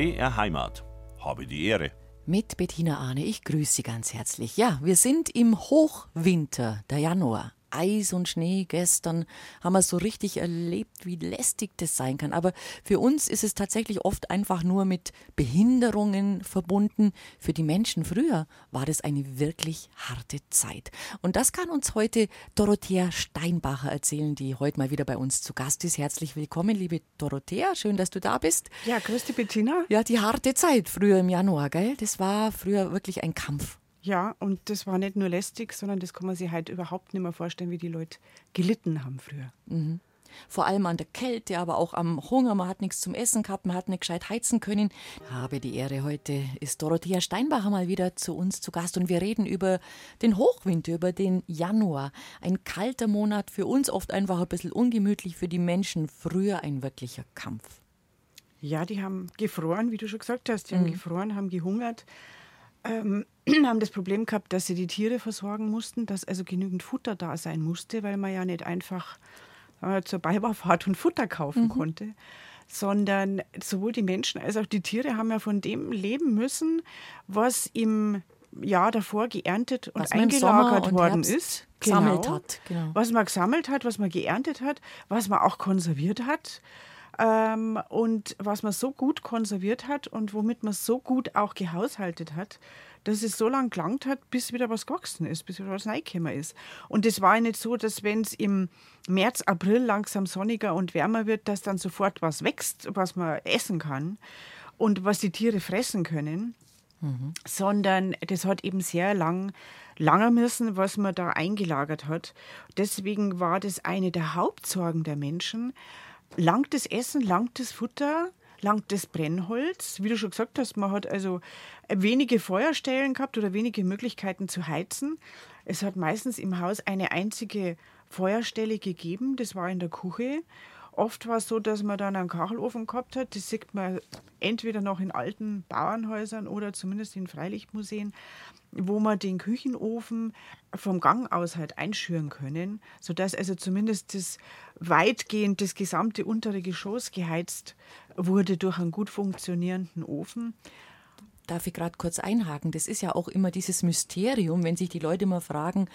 BR Heimat. Habe die Ehre. Mit Bettina Arne, ich grüße Sie ganz herzlich. Ja, wir sind im Hochwinter, der Januar. Eis und Schnee. Gestern haben wir so richtig erlebt, wie lästig das sein kann. Aber für uns ist es tatsächlich oft einfach nur mit Behinderungen verbunden. Für die Menschen früher war das eine wirklich harte Zeit. Und das kann uns heute Dorothea Steinbacher erzählen, die heute mal wieder bei uns zu Gast ist. Herzlich willkommen, liebe Dorothea. Schön, dass du da bist. Ja, grüß dich, Bettina. Ja, die harte Zeit früher im Januar, gell? Das war früher wirklich ein Kampf. Ja, und das war nicht nur lästig, sondern das kann man sich heute überhaupt nicht mehr vorstellen, wie die Leute gelitten haben früher. Mhm. Vor allem an der Kälte, aber auch am Hunger. Man hat nichts zum Essen gehabt, man hat nicht gescheit heizen können. Habe die Ehre, heute ist Dorothea Steinbacher mal wieder zu uns zu Gast und wir reden über den Hochwinter, über den Januar. Ein kalter Monat, für uns oft einfach ein bisschen ungemütlich, für die Menschen früher ein wirklicher Kampf. Ja, die haben gefroren, wie du schon gesagt hast. Die mhm. haben gefroren, haben gehungert ähm, haben das Problem gehabt, dass sie die Tiere versorgen mussten, dass also genügend Futter da sein musste, weil man ja nicht einfach äh, zur Beibaufahrt und Futter kaufen mhm. konnte, sondern sowohl die Menschen als auch die Tiere haben ja von dem leben müssen, was im Jahr davor geerntet und was eingelagert und worden Herbst ist. Gesammelt genau, hat. Genau. Was man gesammelt hat, was man geerntet hat, was man auch konserviert hat ähm, und was man so gut konserviert hat und womit man so gut auch gehaushaltet hat, dass es so lange gelangt hat, bis wieder was gewachsen ist, bis wieder was reingekommen ist. Und es war ja nicht so, dass wenn es im März, April langsam sonniger und wärmer wird, dass dann sofort was wächst, was man essen kann und was die Tiere fressen können, mhm. sondern das hat eben sehr lang langer müssen, was man da eingelagert hat. Deswegen war das eine der Hauptsorgen der Menschen, langt das Essen, langt das Futter, langt das Brennholz. Wie du schon gesagt hast, man hat also wenige Feuerstellen gehabt oder wenige Möglichkeiten zu heizen. Es hat meistens im Haus eine einzige Feuerstelle gegeben, das war in der Küche. Oft war es so, dass man dann einen Kachelofen gehabt hat. Das sieht man entweder noch in alten Bauernhäusern oder zumindest in Freilichtmuseen, wo man den Küchenofen vom Gang aus halt einschüren können, sodass also zumindest das weitgehend das gesamte untere Geschoss geheizt wurde durch einen gut funktionierenden Ofen darf ich gerade kurz einhaken. Das ist ja auch immer dieses Mysterium, wenn sich die Leute immer fragen,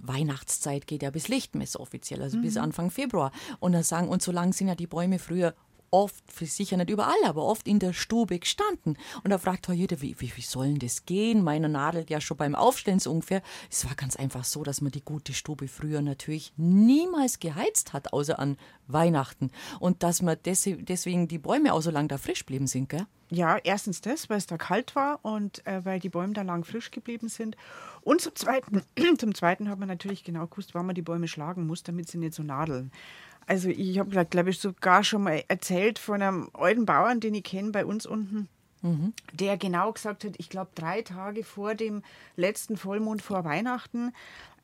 Weihnachtszeit geht ja bis Lichtmess offiziell, also mhm. bis Anfang Februar. Und dann sagen, und so lang sind ja die Bäume früher oft, sicher nicht überall, aber oft in der Stube gestanden. Und da fragt jeder, wie, wie, wie soll denn das gehen? Meiner nadelt ja schon beim Aufstellen so ungefähr. Es war ganz einfach so, dass man die gute Stube früher natürlich niemals geheizt hat, außer an Weihnachten. Und dass man deswegen die Bäume auch so lange da frisch geblieben sind, gell? Ja, erstens das, weil es da kalt war und äh, weil die Bäume da lang frisch geblieben sind. Und zum Zweiten, zum Zweiten hat man natürlich genau gewusst, wann man die Bäume schlagen muss, damit sie nicht so nadeln. Also ich habe, glaube ich, sogar schon mal erzählt von einem alten Bauern, den ich kenne bei uns unten, mhm. der genau gesagt hat, ich glaube drei Tage vor dem letzten Vollmond vor Weihnachten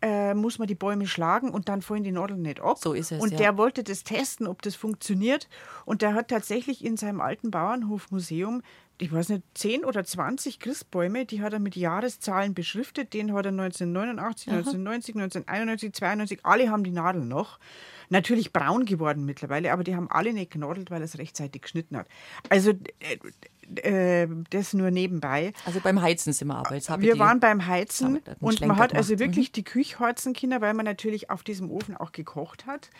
äh, muss man die Bäume schlagen und dann fallen die Nadeln nicht ab. So ist es. Und ja. der wollte das testen, ob das funktioniert. Und der hat tatsächlich in seinem alten Bauernhofmuseum ich weiß nicht, 10 oder 20 Christbäume, die hat er mit Jahreszahlen beschriftet. Den hat er 1989, Aha. 1990, 1991, 92, alle haben die Nadeln noch. Natürlich braun geworden mittlerweile, aber die haben alle nicht genadelt, weil er es rechtzeitig geschnitten hat. Also äh, das nur nebenbei. Also beim Heizen sind wir aber. Jetzt wir waren beim Heizen und man hat also wirklich mhm. die Küche heizen können, weil man natürlich auf diesem Ofen auch gekocht hat.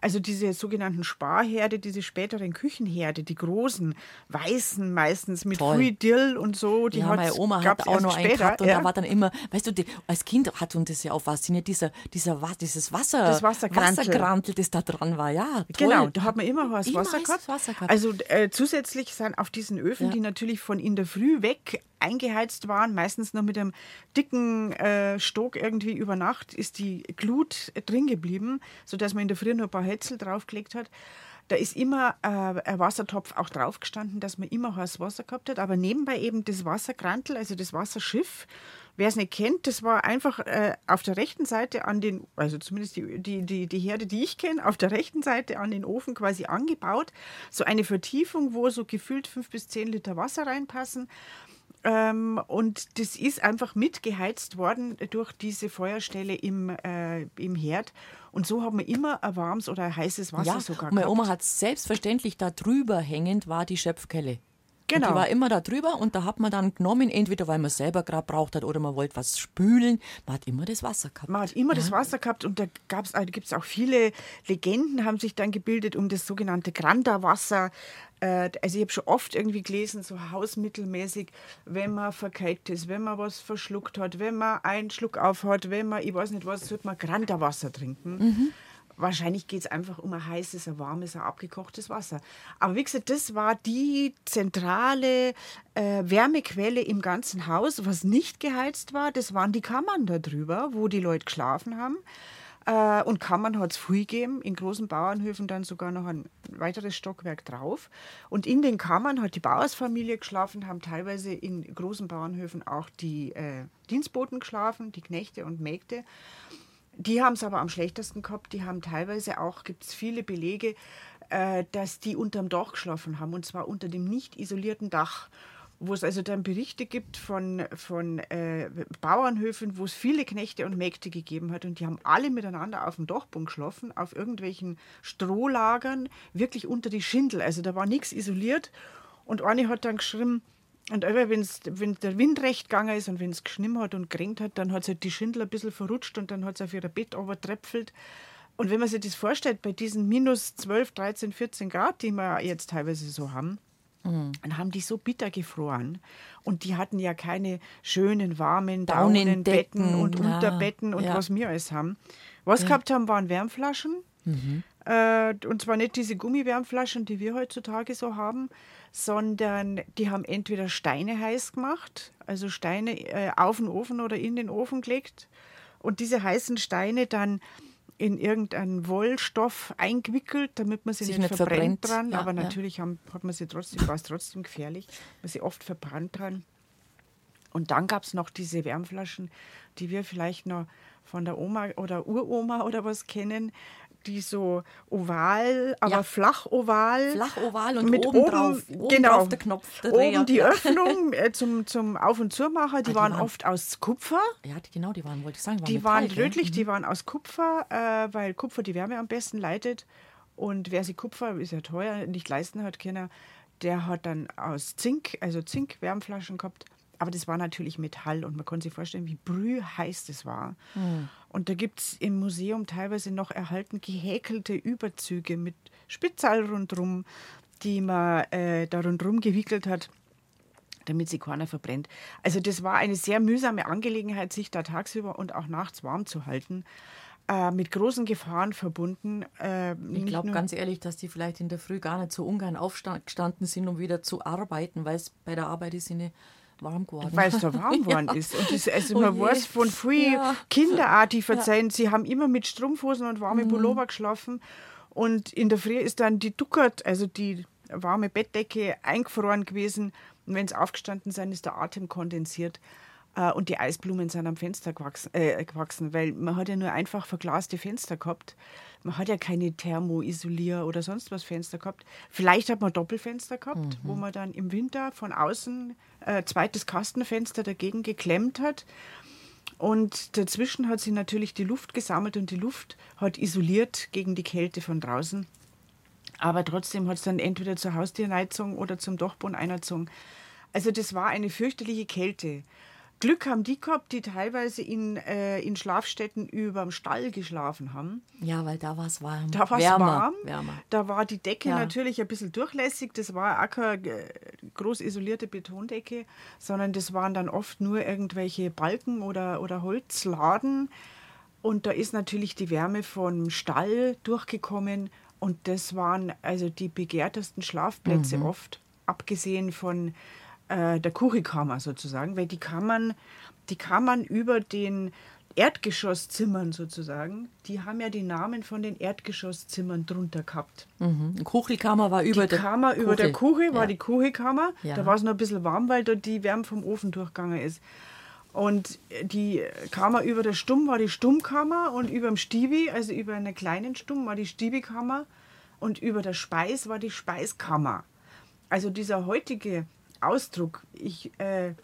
Also diese sogenannten Sparherde, diese späteren Küchenherde, die großen, weißen meistens mit Früh Dill und so. Die ja, meine Oma hat auch noch einen gehabt und ja. da war dann immer, weißt du, die, als Kind hat uns das ja auch fasziniert, dieser, dieser, dieses Wasser, das Wassergrantel, das da dran war, ja. Toll. Genau, da hat man immer was Wasser gehabt. Wasser gehabt. Also äh, zusätzlich sind auf diesen Öfen, ja. die natürlich von in der Früh weg eingeheizt waren, meistens noch mit einem dicken äh, Stock irgendwie über Nacht, ist die Glut drin geblieben, sodass man in der Früh noch ein paar Hetzel draufgelegt hat. Da ist immer äh, ein Wassertopf auch draufgestanden, dass man immer heißes Wasser gehabt hat, aber nebenbei eben das Wasserkrantel, also das Wasserschiff. Wer es nicht kennt, das war einfach äh, auf der rechten Seite an den, also zumindest die, die, die, die Herde, die ich kenne, auf der rechten Seite an den Ofen quasi angebaut. So eine Vertiefung, wo so gefühlt fünf bis zehn Liter Wasser reinpassen. Ähm, und das ist einfach mitgeheizt worden durch diese Feuerstelle im, äh, im Herd. Und so haben wir immer ein warmes oder ein heißes Wasser ja, sogar Meine Oma hat selbstverständlich da drüber hängend war die Schöpfkelle. Genau. Und die war immer da drüber und da hat man dann genommen, entweder weil man selber gerade braucht hat oder man wollte was spülen. Man hat immer das Wasser gehabt. Man hat immer das Wasser gehabt und da gab's, also gibt es auch viele Legenden, haben sich dann gebildet um das sogenannte Granda-Wasser. Äh, Also ich habe schon oft irgendwie gelesen, so hausmittelmäßig, wenn man verkeilt ist, wenn man was verschluckt hat, wenn man einen Schluck aufhat, wenn man, ich weiß nicht was, sollte man Granda-Wasser trinken. Wahrscheinlich geht es einfach um ein heißes, ein warmes, ein abgekochtes Wasser. Aber wie gesagt, das war die zentrale äh, Wärmequelle im ganzen Haus. Was nicht geheizt war, das waren die Kammern da drüber, wo die Leute geschlafen haben. Äh, und Kammern hat es früh gegeben, in großen Bauernhöfen dann sogar noch ein weiteres Stockwerk drauf. Und in den Kammern hat die Bauersfamilie geschlafen, haben teilweise in großen Bauernhöfen auch die äh, Dienstboten geschlafen, die Knechte und Mägde. Die haben es aber am schlechtesten gehabt. Die haben teilweise auch, gibt es viele Belege, äh, dass die unterm Dach geschlafen haben und zwar unter dem nicht isolierten Dach. Wo es also dann Berichte gibt von, von äh, Bauernhöfen, wo es viele Knechte und Mägde gegeben hat und die haben alle miteinander auf dem Dachboden geschlafen, auf irgendwelchen Strohlagern, wirklich unter die Schindel. Also da war nichts isoliert. Und eine hat dann geschrieben, und wenn der Wind recht gegangen ist und wenn es geschnimmt hat und geregnet hat, dann hat sich die Schindel ein bisschen verrutscht und dann hat es auf ihr Bett tröpfelt. Und wenn man sich das vorstellt, bei diesen minus 12, 13, 14 Grad, die wir jetzt teilweise so haben, dann haben die so bitter gefroren. Und die hatten ja keine schönen, warmen Daunenbetten und ja, Unterbetten und ja. was wir alles haben. Was gehabt haben, waren Wärmflaschen. Äh, und zwar nicht diese Gummiwärmflaschen, die wir heutzutage so haben, sondern die haben entweder Steine heiß gemacht, also Steine äh, auf den Ofen oder in den Ofen gelegt und diese heißen Steine dann in irgendeinen Wollstoff eingewickelt, damit man sie Sich nicht, nicht verbrennt, verbrennt. dran. Ja, Aber ja. natürlich haben, hat man sie trotzdem, war es trotzdem gefährlich, man sie oft verbrannt dran. Und dann gab es noch diese Wärmflaschen, die wir vielleicht noch von der Oma oder Uroma oder was kennen, die so oval, aber Ja. flach oval. Flach oval und mit oben drauf- oben genau, drauf der Knopf, der oben die Ja. Öffnung äh, zum, zum Auf- und Zumacher, die die waren waren- oft aus Kupfer. Ja, die, genau, die waren, wollte ich sagen, waren Die Metall, waren gell? rötlich, die waren aus Kupfer, äh, weil Kupfer die Wärme am besten leitet. Und wer sich Kupfer, ist ja teuer, nicht leisten hat können, der hat dann aus Zink, also Zink-Wärmflaschen gehabt. Aber das war natürlich Metall und man konnte sich vorstellen, wie brühheiß das war. Und da gibt es im Museum teilweise noch erhalten gehäkelte Überzüge mit Spitzal rundherum, die man äh, da rundherum gewickelt hat damit sie keiner verbrennt. Also das war eine sehr mühsame Angelegenheit, sich da tagsüber und auch nachts warm zu halten. Äh, mit großen Gefahren verbunden. Äh, Ich glaube ganz ehrlich, dass die vielleicht in der Früh gar nicht so ungern aufgestanden sind, um wieder zu arbeiten, weil es bei der Arbeit ist ihnen warm geworden. weil es da warm geworden ist. Und das, also Oh man je. weiß von früh Ja. Kinder auch, die verzeihen, sie haben immer mit Strumpfhosen und Mhm. warme Pullover geschlafen. Und in der Früh ist dann die Duckert, also die warme Bettdecke, eingefroren gewesen. Und wenn sie aufgestanden sind, ist der Atem kondensiert. Äh, Und die Eisblumen sind am Fenster gewachsen, äh, gewachsen, weil man hat ja nur einfach verglaste Fenster gehabt. Man hat ja keine Thermoisolier oder sonst was Fenster gehabt. Vielleicht hat man Doppelfenster gehabt, wo man dann im Winter von außen äh, zweites Kastenfenster dagegen geklemmt hat. Und dazwischen hat sich natürlich die Luft gesammelt und die Luft hat isoliert gegen die Kälte von draußen. Aber trotzdem hat es dann entweder zur Haustierneizung oder zum Dachboden einerzogen. Also das war eine fürchterliche Kälte. Glück haben die gehabt, die teilweise in, äh, in Schlafstätten überm Stall geschlafen haben. ja, weil da war es warm. Da war es warm. Wärmer. Da war die Decke Ja. natürlich ein bisschen durchlässig. Das war auch keine äh, groß isolierte Betondecke, sondern das waren dann oft nur irgendwelche Balken oder, oder Holzladen. Und da ist natürlich die Wärme vom Stall durchgekommen. Und das waren also die begehrtesten Schlafplätze Mhm. oft, abgesehen von äh, der Kuchikammer sozusagen, weil die Kammern, die Kammern über den Erdgeschosszimmern sozusagen, die haben ja die Namen von den Erdgeschosszimmern drunter gehabt. Mhm. Die Kuchelkammer war über die der Kammer über der Kuche war ja. die Kuchekammer. Ja. Da war es noch ein bisschen warm, weil dort die Wärme vom Ofen durchgegangen ist. Und die Kammer über der Stumm war die Stummkammer und über dem Stibi, also über einer kleinen Stumm, war die Stibikammer und über der Speis war die Speiskammer. Also dieser heutige Ausdruck, ich äh,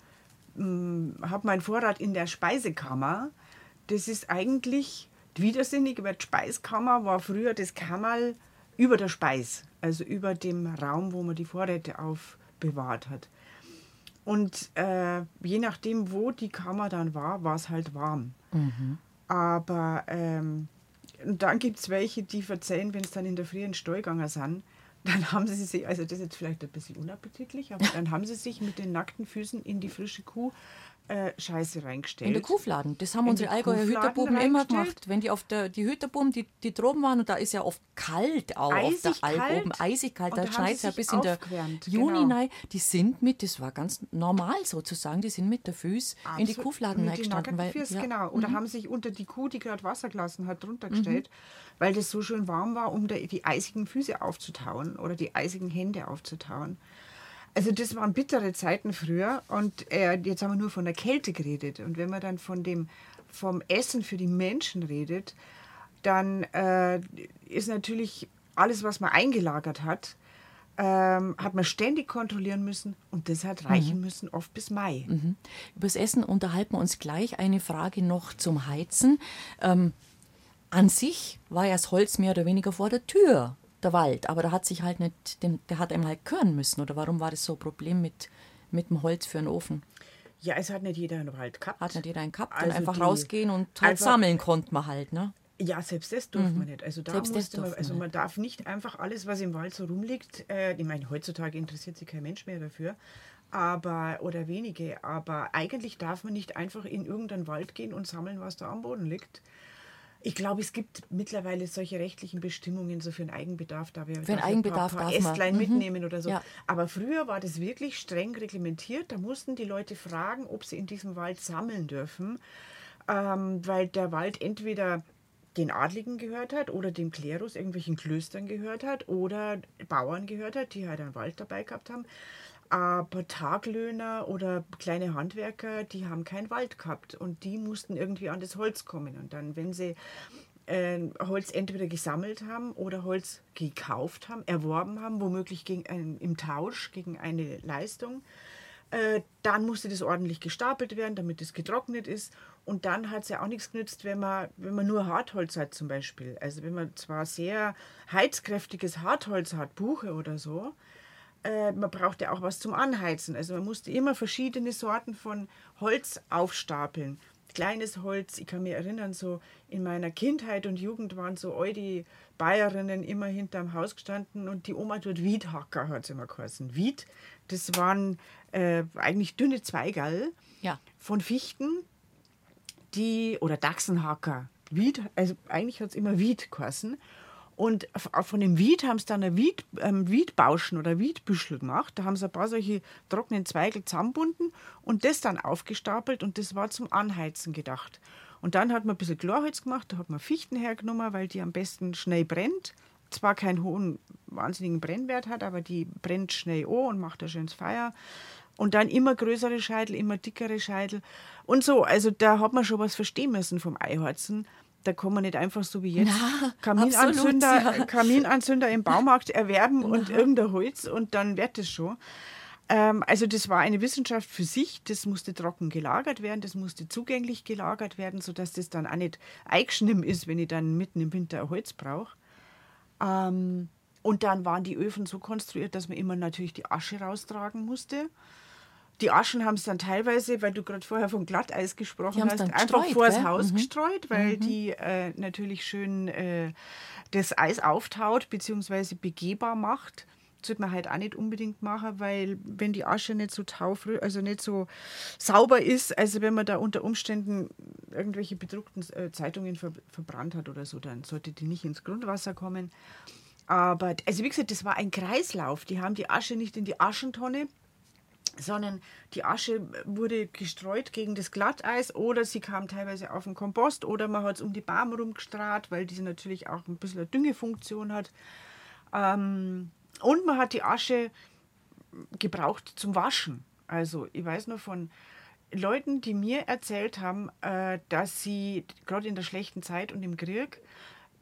habe meinen Vorrat in der Speisekammer, das ist eigentlich widersinnig, weil die Speiskammer war früher das Kammerl über der Speis, also über dem Raum, wo man die Vorräte bewahrt hat. Und äh, je nachdem, wo die Kammer dann war, war es halt warm. Mhm. Aber ähm, dann gibt es welche, die verzeihen, wenn es dann in der frühen Stallganger sind, dann haben sie sich, also das ist jetzt vielleicht ein bisschen unappetitlich, aber dann haben sie sich mit den nackten Füßen in die frische Kuh äh, Scheiße reingestellt. In der Kuhfladen. Das haben In unsere Allgäuer Hüterbuben immer gemacht. Wenn die auf der die Hüterbuben, die, die droben waren, und da ist ja oft kalt auch Eisig auf der Alp oben, eisig kalt, Und da schneit es ja bis in der aufgewärmt, Juni genau. rein. Die sind mit, das war ganz normal sozusagen, die sind mit der Füß in die Absolut, Kuhfladen reingestanden. nackten Füßen, genau. Oder haben sich unter die Kuh, die gerade Wasser gelassen hat, drunter gestellt, weil das so schön warm war, um da die eisigen Füße aufzutauen oder die eisigen Hände aufzutauen. Also das waren bittere Zeiten früher und äh, jetzt haben wir nur von der Kälte geredet. Und wenn man dann von dem, vom Essen für die Menschen redet, dann äh, ist natürlich alles, was man eingelagert hat, ähm, hat man ständig kontrollieren müssen und das hat reichen müssen, oft bis Mai. Übers Essen unterhalten wir uns gleich. Eine Frage noch zum Heizen. Ähm, an sich war ja das Holz mehr oder weniger vor der Tür, der Wald, aber da hat sich halt nicht, den, der hat einem halt können müssen. Oder warum war das so ein Problem mit, mit dem Holz für einen Ofen? Ja, es hat nicht jeder einen Wald gehabt. Hat nicht jeder einen gehabt und Also einfach rausgehen und halt sammeln konnte man halt, ne? Ja, selbst das durfte man nicht. Also da Selbst das musste man, also man man darf nicht einfach alles, was im Wald so rumliegt, äh, ich meine, heutzutage interessiert sich kein Mensch mehr dafür, aber oder wenige, aber eigentlich darf man nicht einfach in irgendeinen Wald gehen und sammeln, was da am Boden liegt. Ich glaube, es gibt mittlerweile solche rechtlichen Bestimmungen, so für einen Eigenbedarf, da wir Für einen Eigenbedarf ein paar, darf paar man. Ästlein Mhm. mitnehmen oder so. Ja. Aber früher war das wirklich streng reglementiert. Da mussten die Leute fragen, ob sie in diesem Wald sammeln dürfen, ähm, weil der Wald entweder den Adligen gehört hat oder dem Klerus, irgendwelchen Klöstern gehört hat oder Bauern gehört hat, die halt einen Wald dabei gehabt haben. Aber Taglöhner oder kleine Handwerker, die haben keinen Wald gehabt und die mussten irgendwie an das Holz kommen. Und dann, wenn sie äh, Holz entweder gesammelt haben oder Holz gekauft haben, erworben haben, womöglich gegen ein, im Tausch gegen eine Leistung, äh, dann musste das ordentlich gestapelt werden, damit es getrocknet ist. Und dann hat es ja auch nichts genützt, wenn man, wenn man nur Hartholz hat zum Beispiel. Also wenn man zwar sehr heizkräftiges Hartholz hat, Buche oder so, äh, man braucht ja auch was zum Anheizen. Also man musste immer verschiedene Sorten von Holz aufstapeln. Kleines Holz, ich kann mich erinnern, so in meiner Kindheit und Jugend waren so all die Bayerinnen immer hinterm Haus gestanden und die Oma tut Wiedhacker, hat sie immer geheißen. Wied, das waren äh, eigentlich dünne Zweigerl Ja. von Fichten, die, oder Dachsenhacker, Wied, also eigentlich hat es immer Wied geheißen. Und f- von dem Wied haben sie dann ein Wied, ähm, Wiedbauschen oder Wiedbüschel gemacht. Da haben sie ein paar solche trockenen Zweigel zusammenbunden und das dann aufgestapelt und das war zum Anheizen gedacht. Und dann hat man ein bisschen Chlorholz gemacht, da hat man Fichten hergenommen, weil die am besten schnell brennt. Zwar keinen hohen, wahnsinnigen Brennwert hat, aber die brennt schnell an und macht ein schönes Feuer. Und dann immer größere Scheitel, immer dickere Scheitel. Und so, also da hat man schon was verstehen müssen vom Eiharzen. Da kann man nicht einfach so wie jetzt Na, Kaminanzünder, absolut, ja. Kaminanzünder im Baumarkt erwerben und irgendein Holz und dann wird es schon. Ähm, also das war eine Wissenschaft für sich. Das musste trocken gelagert werden, das musste zugänglich gelagert werden, sodass das dann auch nicht eingeschnitten ist, wenn ich dann mitten im Winter ein Holz brauche. Ähm, und dann waren die Öfen so konstruiert, dass man immer natürlich die Asche raustragen musste. Die Aschen haben es dann teilweise, weil du gerade vorher vom Glatteis gesprochen hast, einfach gestreut, vors gell? Haus Mhm. gestreut, weil die äh, natürlich schön äh, das Eis auftaut bzw. begehbar macht. Das wird man halt auch nicht unbedingt machen, weil wenn die Asche nicht so taufrü, also nicht so sauber ist, also wenn man da unter Umständen irgendwelche bedruckten äh, Zeitungen ver verbrannt hat oder so, dann sollte die nicht ins Grundwasser kommen. Aber, also wie gesagt, das war ein Kreislauf. Die haben die Asche nicht in die Aschentonne, sondern die Asche wurde gestreut gegen das Glatteis oder sie kam teilweise auf den Kompost oder man hat es um die Baum rumgestrahlt, weil diese natürlich auch ein bisschen eine Düngefunktion hat. Ähm, und man hat die Asche gebraucht zum Waschen. Also ich weiß nur von Leuten, die mir erzählt haben, äh, dass sie gerade in der schlechten Zeit und im Krieg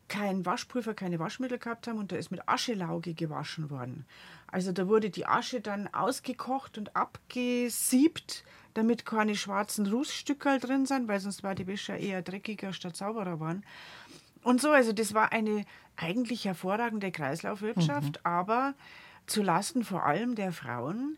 kein Waschpulver, keine Waschmittel gehabt haben und da ist mit Aschelauge gewaschen worden. Also da wurde die Asche dann ausgekocht und abgesiebt, damit keine schwarzen Rußstücke drin sind, weil sonst war die Wäsche eher dreckiger statt sauberer waren. Und so, also das war eine eigentlich hervorragende Kreislaufwirtschaft, aber zu Lasten vor allem der Frauen,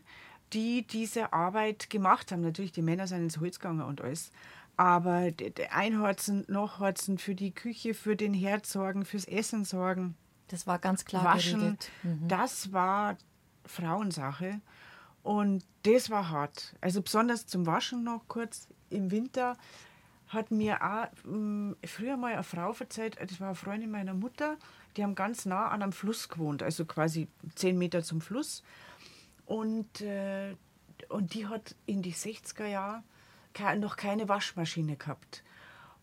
die diese Arbeit gemacht haben. Natürlich, die Männer sind ins Holz gegangen und alles. Aber einhorzen, nachhorzen, für die Küche, für den Herd sorgen, fürs Essen sorgen. Das war ganz klar Waschen, mhm. das war Frauensache. Und das war hart. Also besonders zum Waschen noch kurz im Winter hat mir auch mh, früher mal eine Frau erzählt, das war eine Freundin meiner Mutter, die haben ganz nah an einem Fluss gewohnt, also quasi zehn Meter zum Fluss. Und, äh, und die hat in die 60er Jahre noch keine Waschmaschine gehabt.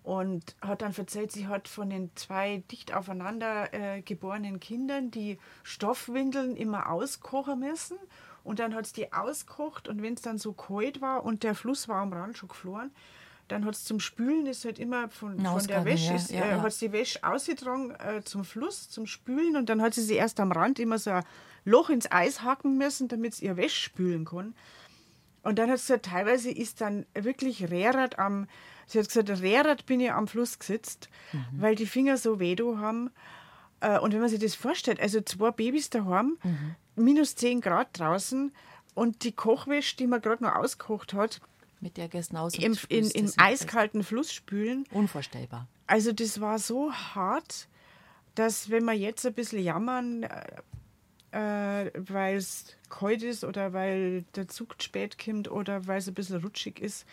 Und hat dann erzählt, sie hat von den zwei dicht aufeinander äh, geborenen Kindern die Stoffwindeln immer auskochen müssen. Und dann hat sie die auskocht und wenn es dann so kalt war und der Fluss war am Rand schon gefroren, dann hat es zum Spülen, ist halt immer von, von der Wäsche, ja, ist, ja, äh, hat die Wäsche ausgetragen äh, zum Fluss, zum Spülen und dann hat sie sie erst am Rand immer so ein Loch ins Eis hacken müssen, damit sie ihr Wäsche spülen kann. Und dann hat sie gesagt, teilweise ist dann wirklich Rehrad am, sie hat gesagt, Rehrad bin ich am Fluss gesetzt, mhm. weil die Finger so weh haben. Äh, und wenn man sich das vorstellt, also zwei Babys daheim, mhm. minus 10 Grad draußen und die Kochwäsche, die man gerade noch ausgekocht hat, mit der Gesnaus im, in, im eiskalten Fluss spülen. Unvorstellbar. Also das war so hart, dass wenn wir jetzt ein bisschen jammern, äh, weil es kalt ist oder weil der Zug spät kommt oder weil es ein bisschen rutschig ist,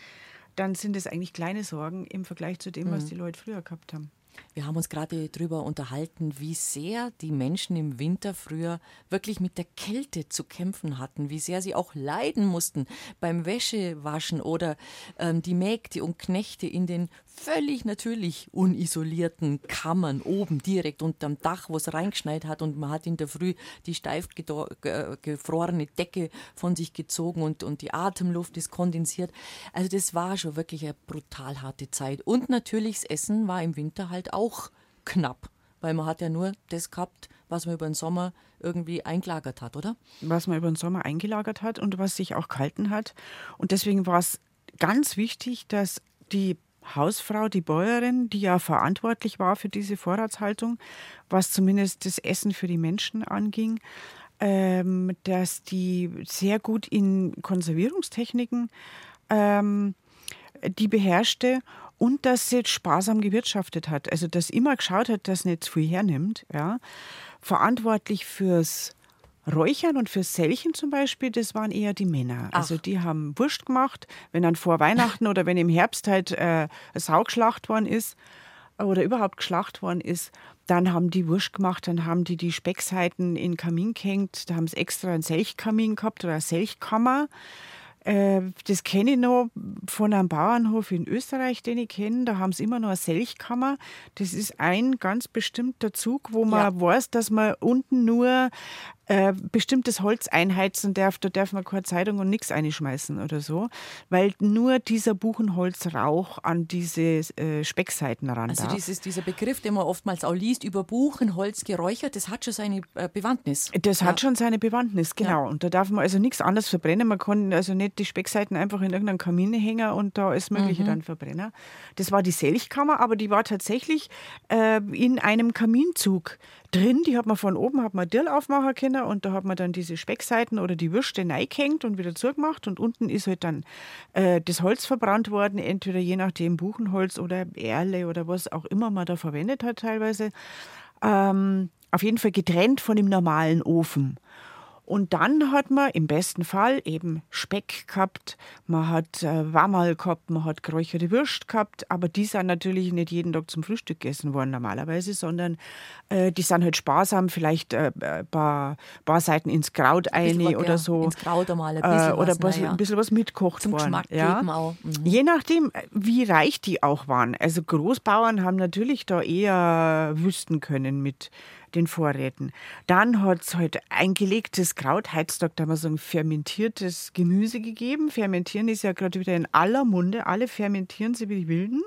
dann sind es eigentlich kleine Sorgen im Vergleich zu dem, mhm. was die Leute früher gehabt haben. Wir haben uns gerade darüber unterhalten, wie sehr die Menschen im Winter früher wirklich mit der Kälte zu kämpfen hatten, wie sehr sie auch leiden mussten beim Wäschewaschen oder ähm, die Mägde und Knechte in den völlig natürlich unisolierten Kammern oben direkt unterm Dach, wo es reingeschneit hat und man hat in der Früh die steif gefrorene Decke von sich gezogen und, und die Atemluft ist kondensiert. Also das war schon wirklich eine brutal harte Zeit. Und natürlich das Essen war im Winter halt auch knapp, weil man hat ja nur das gehabt, was man über den Sommer irgendwie eingelagert hat, oder? Was man über den Sommer eingelagert hat und was sich auch gehalten hat. Und deswegen war es ganz wichtig, dass die Hausfrau, die Bäuerin, die ja verantwortlich war für diese Vorratshaltung, was zumindest das Essen für die Menschen anging, ähm, dass die sehr gut in Konservierungstechniken ähm, die beherrschte und dass sie sparsam gewirtschaftet hat. Also dass immer geschaut hat, dass nicht zu viel hernimmt. Ja. Verantwortlich fürs Räuchern und fürs Selchen zum Beispiel, das waren eher die Männer. Ach. Also die haben Wurst gemacht, wenn dann vor Weihnachten oder wenn im Herbst halt äh, eine Sau geschlacht worden ist oder überhaupt geschlacht worden ist, dann haben die Wurst gemacht, dann haben die die Speckseiten in den Kamin gehängt, da haben sie extra einen Selchkamin gehabt oder eine Selchkammer. Äh, das kenne ich noch von einem Bauernhof in Österreich, den ich kenne. Da haben sie immer noch eine Selchkammer. Das ist ein ganz bestimmter Zug, wo man ja. weiß, dass man unten nur äh, bestimmtes Holz einheizen darf, da darf man keine Zeitung und nichts einschmeißen oder so, weil nur dieser Buchenholzrauch an diese äh, Speckseiten ran Also dieses, dieser Begriff, den man oftmals auch liest, über Buchenholz geräuchert, das hat schon seine äh, Bewandtnis. Das ja. hat schon seine Bewandtnis, genau. Ja. Und da darf man also nichts anderes verbrennen. Man kann also nicht die Speckseiten einfach in irgendeinen Kamin hängen und da ist Mögliche mhm. dann verbrennen. Das war die Selchkammer, aber die war tatsächlich äh, in einem Kaminzug drin. Die hat man von oben hat man Dill aufmachen können und da hat man dann diese Speckseiten oder die Würste reingehängt und wieder zugemacht und unten ist halt dann äh, das Holz verbrannt worden, entweder je nachdem Buchenholz oder Erle oder was auch immer man da verwendet hat teilweise. Ähm, auf jeden Fall getrennt von dem normalen Ofen. Und dann hat man im besten Fall eben Speck gehabt, man hat äh, Wammerl gehabt, man hat geräucherte Würst gehabt, aber die sind natürlich nicht jeden Tag zum Frühstück gegessen worden normalerweise, sondern äh, die sind halt sparsam, vielleicht äh, ein paar, paar Seiten ins Kraut eine oder so. Ins Kraut einmal ein bisschen äh, Oder was, ein bisschen was mitkocht Zum worden. Geschmack ja. auch. Mhm. Je nachdem, wie reich die auch waren. Also Großbauern haben natürlich da eher wüssten können mit den Vorräten. Dann hat es halt eingelegtes Kraut, heutzutage da haben wir so ein fermentiertes Gemüse gegeben. Fermentieren ist ja gerade wieder in aller Munde. Alle fermentieren sie wie die Wilden.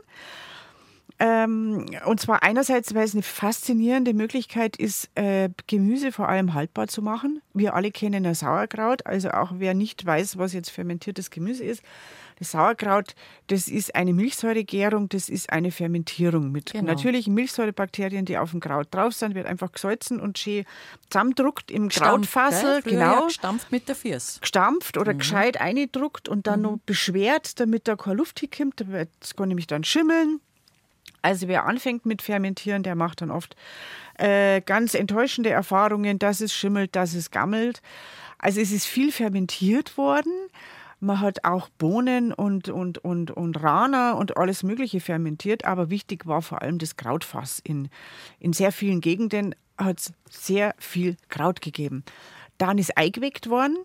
Ähm, und zwar einerseits, weil es eine faszinierende Möglichkeit ist, äh, Gemüse vor allem haltbar zu machen. Wir alle kennen ein Sauerkraut, also auch wer nicht weiß, was jetzt fermentiertes Gemüse ist, Das Sauerkraut, das ist eine Milchsäuregärung, das ist eine Fermentierung mit Genau. natürlichen Milchsäurebakterien, die auf dem Kraut drauf sind, wird einfach gesalzen und schön zusammendruckt im Krautfassel? Früher Ja, genau gestampft mit der Fiers. gestampft Mhm. oder gescheit eingedruckt und dann noch beschwert, damit da keine Luft hinkommt. Das kann nämlich dann schimmeln. Also wer anfängt mit Fermentieren, der macht dann oft äh, ganz enttäuschende Erfahrungen, dass es schimmelt, dass es gammelt. Also es ist viel fermentiert worden. Man hat auch Bohnen und, und, und, und Rana und alles Mögliche fermentiert, aber wichtig war vor allem das Krautfass. In, in sehr vielen Gegenden hat es sehr viel Kraut gegeben. Dann ist eingeweckt worden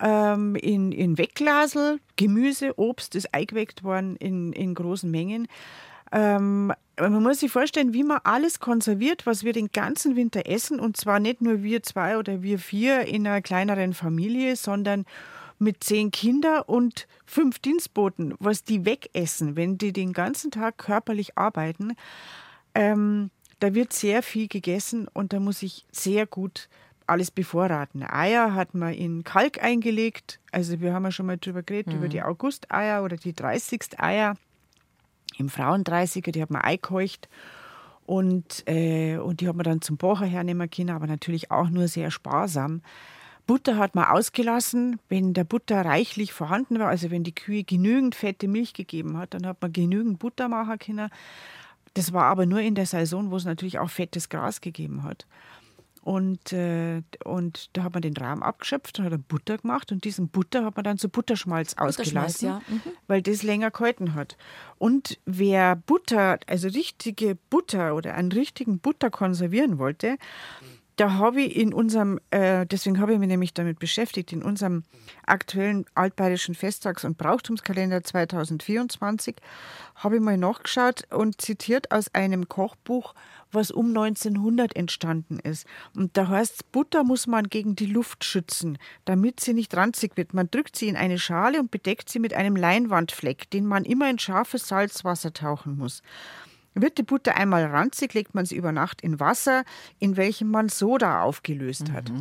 ähm, in, in Wegglasel, Gemüse, Obst ist eingeweckt worden in, in großen Mengen. Ähm, man muss sich vorstellen, wie man alles konserviert, was wir den ganzen Winter essen. Und zwar nicht nur wir zwei oder wir vier in einer kleineren Familie, sondern mit zehn Kindern und fünf Dienstboten, was die wegessen, wenn die den ganzen Tag körperlich arbeiten. Ähm, da wird sehr viel gegessen und da muss ich sehr gut alles bevorraten. Eier hat man in Kalk eingelegt. Also wir haben ja schon mal drüber geredet, über die Augusteier oder die 30. Eier im Frauendreißiger, die hat man eingeheucht. Und, äh, und die hat man dann zum Bocher hernehmen können, aber natürlich auch nur sehr sparsam. Butter hat man ausgelassen, wenn der Butter reichlich vorhanden war, also wenn die Kühe genügend fette Milch gegeben hat, dann hat man genügend Butter machen können. Das war aber nur in der Saison, wo es natürlich auch fettes Gras gegeben hat. Und, äh, und da hat man den Rahm abgeschöpft und hat dann Butter gemacht und diesen Butter hat man dann zu Butterschmalz ausgelassen, ja. Mhm. weil das länger gehalten hat. Und wer Butter, also richtige Butter oder einen richtigen Butter konservieren wollte, da habe ich in unserem, äh, deswegen habe ich mich nämlich damit beschäftigt, in unserem aktuellen altbayerischen Festtags- und Brauchtumskalender 2024 habe ich mal nachgeschaut und zitiert aus einem Kochbuch, was um 1900 entstanden ist. Und da heißt Butter muss man gegen die Luft schützen, damit sie nicht ranzig wird. Man drückt sie in eine Schale und bedeckt sie mit einem Leinwandfleck, den man immer in scharfes Salzwasser tauchen muss. Wird die Butter einmal ranzig, legt man sie über Nacht in Wasser, in welchem man Soda aufgelöst hat.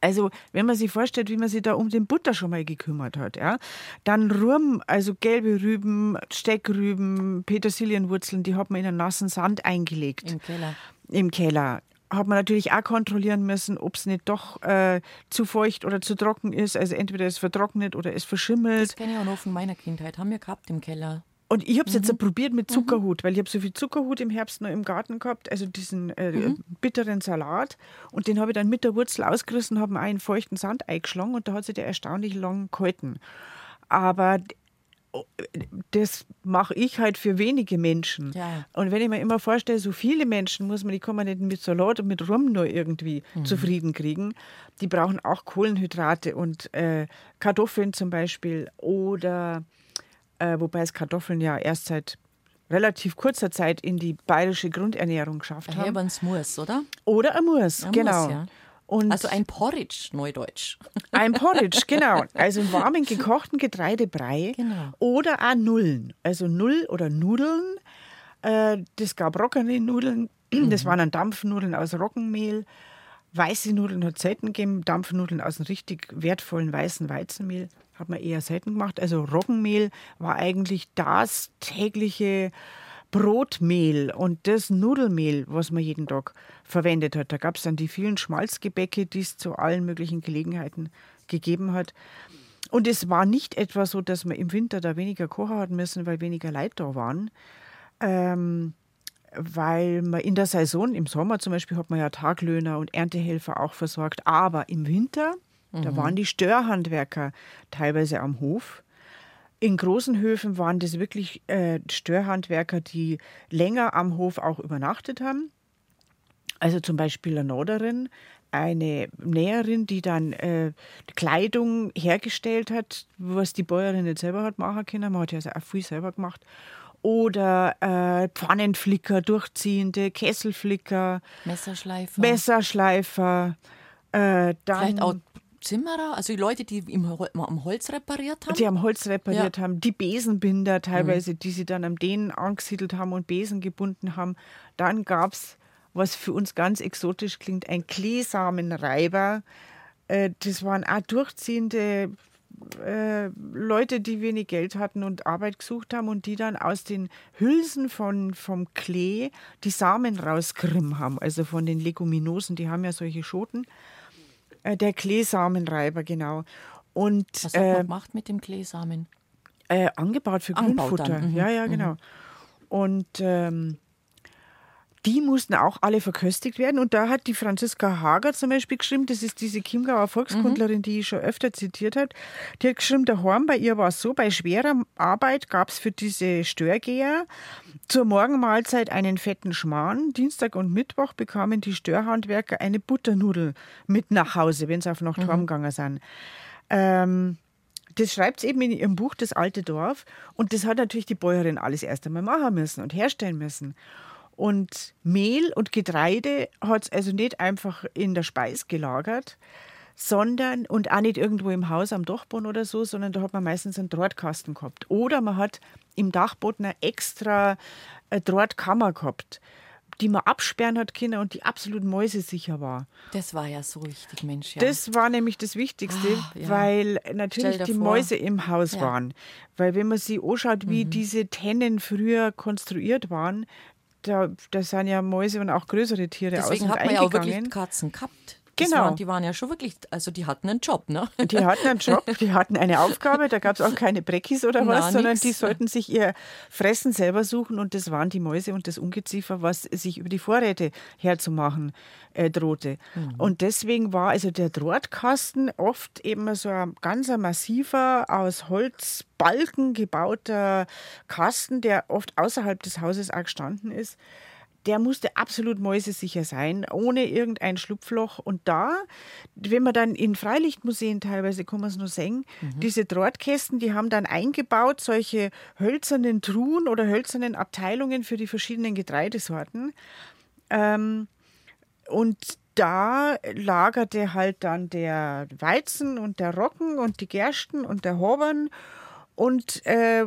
Also, wenn man sich vorstellt, wie man sich da um den Butter schon mal gekümmert hat, ja, dann Rum, also gelbe Rüben, Steckrüben, Petersilienwurzeln, die hat man in einen nassen Sand eingelegt Im Keller. im Keller. Hat man natürlich auch kontrollieren müssen, ob es nicht doch äh, zu feucht oder zu trocken ist. Also entweder es vertrocknet oder es verschimmelt. Das kenne ich auch noch von meiner Kindheit. Haben wir gehabt im Keller. Und ich habe es Mhm. jetzt probiert mit Zuckerhut, weil ich habe so viel Zuckerhut im Herbst noch im Garten gehabt, also diesen äh, Mhm. bitteren Salat. Und den habe ich dann mit der Wurzel ausgerissen, habe ihn auch in feuchten Sand eingeschlagen und da hat sich der erstaunlich lang gehalten. Aber oh, das mache ich halt für wenige Menschen. Ja. Und wenn ich mir immer vorstelle, so viele Menschen muss man, die kann man nicht mit Salat und mit Rum nur irgendwie Mhm. zufrieden kriegen. Die brauchen auch Kohlenhydrate und äh, Kartoffeln zum Beispiel oder äh, wobei es Kartoffeln ja erst seit relativ kurzer Zeit in die bayerische Grundernährung geschafft haben. Herbens Murs, oder? Oder ein Murs, Ein genau. Murs, ja. Und Also ein Porridge, Neudeutsch. ein Porridge, genau. Also einen warmen, gekochten Getreidebrei. Genau. Oder auch Nullen. Also Null oder Nudeln. Äh, das gab Roggennudeln. Das waren dann Dampfnudeln aus Roggenmehl. Weiße Nudeln hat es selten gegeben. Dampfnudeln aus einem richtig wertvollen weißen Weizenmehl hat man eher selten gemacht. Also Roggenmehl war eigentlich das tägliche Brotmehl und das Nudelmehl, was man jeden Tag verwendet hat. Da gab es dann die vielen Schmalzgebäcke, die es zu allen möglichen Gelegenheiten gegeben hat. Und es war nicht etwa so, dass man im Winter da weniger kochen hat müssen, weil weniger Leute da waren. Ähm, weil man in der Saison, im Sommer zum Beispiel, hat man ja Taglöhner und Erntehelfer auch versorgt. Aber im Winter, da waren die Störhandwerker teilweise am Hof. In großen Höfen waren das wirklich äh, Störhandwerker, die länger am Hof auch übernachtet haben. Also zum Beispiel eine Norderin, eine Näherin, die dann äh, Kleidung hergestellt hat, was die Bäuerin nicht selber hat machen können. Man hat ja auch viel selber gemacht. Oder äh, Pfannenflicker, Durchziehende, Kesselflicker, Messerschleifer. Messerschleifer. Äh, dann, Vielleicht auch Zimmerer, also die Leute, die im, am Holz repariert haben. die am Holz repariert Ja. haben, die Besenbinder teilweise, die sie dann am Dänen angesiedelt haben und Besen gebunden haben. Dann gab es, was für uns ganz exotisch klingt, ein Kleesamenreiber. Äh, Das waren auch durchziehende äh, Leute, die wenig Geld hatten und Arbeit gesucht haben und die dann aus den Hülsen von, vom Klee die Samen rausgerissen haben, also von den Leguminosen, die haben ja solche Schoten. Äh, der Kleesamenreiber, genau. Und, Was hat man äh, gemacht mit dem Kleesamen? Äh, angebaut für Grünfutter. Mhm. Ja, ja, genau. Mhm. Und ähm, die mussten auch alle verköstigt werden. Und da hat die Franziska Hager zum Beispiel geschrieben, das ist diese Chiemgauer Volkskundlerin, mhm. die ich schon öfter zitiert hat, die hat geschrieben, der Horn bei ihr war es so, bei schwerer Arbeit gab es für diese Störgeher zur Morgenmahlzeit einen fetten Schmarrn. Dienstag und Mittwoch bekamen die Störhandwerker eine Butternudel mit nach Hause, wenn sie auf Nacht mhm. heimgegangen sind. Ähm, das schreibt sie eben in ihrem Buch Das alte Dorf. Und das hat natürlich die Bäuerin alles erst einmal machen müssen und herstellen müssen. Und Mehl und Getreide hat es also nicht einfach in der Speis gelagert, sondern und auch nicht irgendwo im Haus am Dachboden oder so, sondern da hat man meistens einen Drahtkasten gehabt. Oder man hat im Dachboden eine extra eine Drahtkammer gehabt die man absperren hat können und die absolut mäusesicher war. Das war ja so wichtig, Mensch. Ja. Das war nämlich das Wichtigste, ah, ja. weil natürlich die vor. Mäuse im Haus ja. waren. Weil wenn man sich anschaut, wie mhm. diese Tennen früher konstruiert waren, da, da sind ja Mäuse und auch größere Tiere Deswegen hat man ja auch wirklich Katzen gehabt. Genau. Waren, die waren ja schon wirklich, also die hatten einen Job, ne? Die hatten einen Job, die hatten eine Aufgabe, da gab es auch keine Breckis oder was, Na, sondern nix. die sollten sich ihr Fressen selber suchen und das waren die Mäuse und das Ungeziefer, was sich über die Vorräte herzumachen äh, drohte. Mhm. Und deswegen war also der Drahtkasten oft eben so ein ganz massiver, aus Holzbalken gebauter Kasten, der oft außerhalb des Hauses auch gestanden ist der musste absolut mäusesicher sein, ohne irgendein Schlupfloch. Und da, wenn man dann in Freilichtmuseen teilweise, kann man es nur sehen, mhm. diese Drahtkästen, die haben dann eingebaut solche hölzernen Truhen oder hölzernen Abteilungen für die verschiedenen Getreidesorten. Ähm, und da lagerte halt dann der Weizen und der Roggen und die Gersten und der Hobern und äh,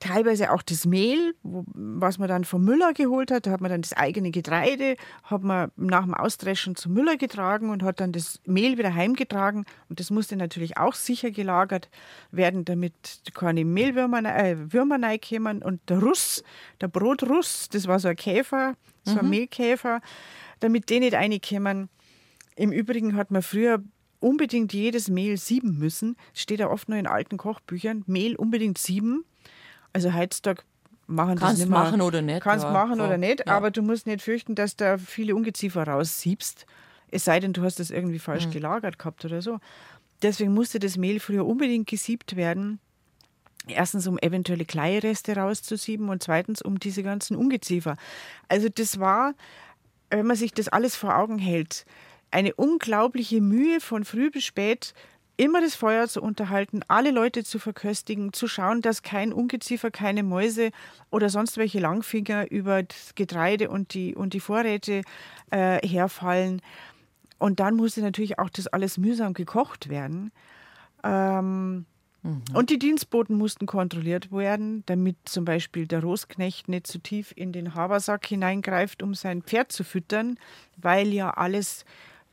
teilweise auch das Mehl, was man dann vom Müller geholt hat. Da hat man dann das eigene Getreide, hat man nach dem Austreschen zum Müller getragen und hat dann das Mehl wieder heimgetragen. Und das musste natürlich auch sicher gelagert werden, damit keine Mehlwürmer äh, Würmer reinkommen. Und der Russ, der Brotruss, das war so ein Käfer, so ein mhm. Mehlkäfer, damit die nicht reinkommen. Im Übrigen hat man früher unbedingt jedes Mehl sieben müssen. Das steht ja oft nur in alten Kochbüchern. Mehl unbedingt sieben. Also heutzutage machen kannst das nicht mehr. machen oder nicht. Kannst ja, machen so. oder nicht, ja. aber du musst nicht fürchten, dass da viele Ungeziefer raussiebst. Es sei denn, du hast das irgendwie falsch mhm. gelagert gehabt oder so. Deswegen musste das Mehl früher unbedingt gesiebt werden. Erstens, um eventuelle Kleireste rauszusieben und zweitens, um diese ganzen Ungeziefer. Also das war, wenn man sich das alles vor Augen hält, eine unglaubliche Mühe von früh bis spät immer das Feuer zu unterhalten, alle Leute zu verköstigen, zu schauen, dass kein Ungeziefer, keine Mäuse oder sonst welche Langfinger über das Getreide und die, und die Vorräte äh, herfallen. Und dann musste natürlich auch das alles mühsam gekocht werden. Ähm, mhm. Und die Dienstboten mussten kontrolliert werden, damit zum Beispiel der Rosknecht nicht zu tief in den Habersack hineingreift, um sein Pferd zu füttern, weil ja alles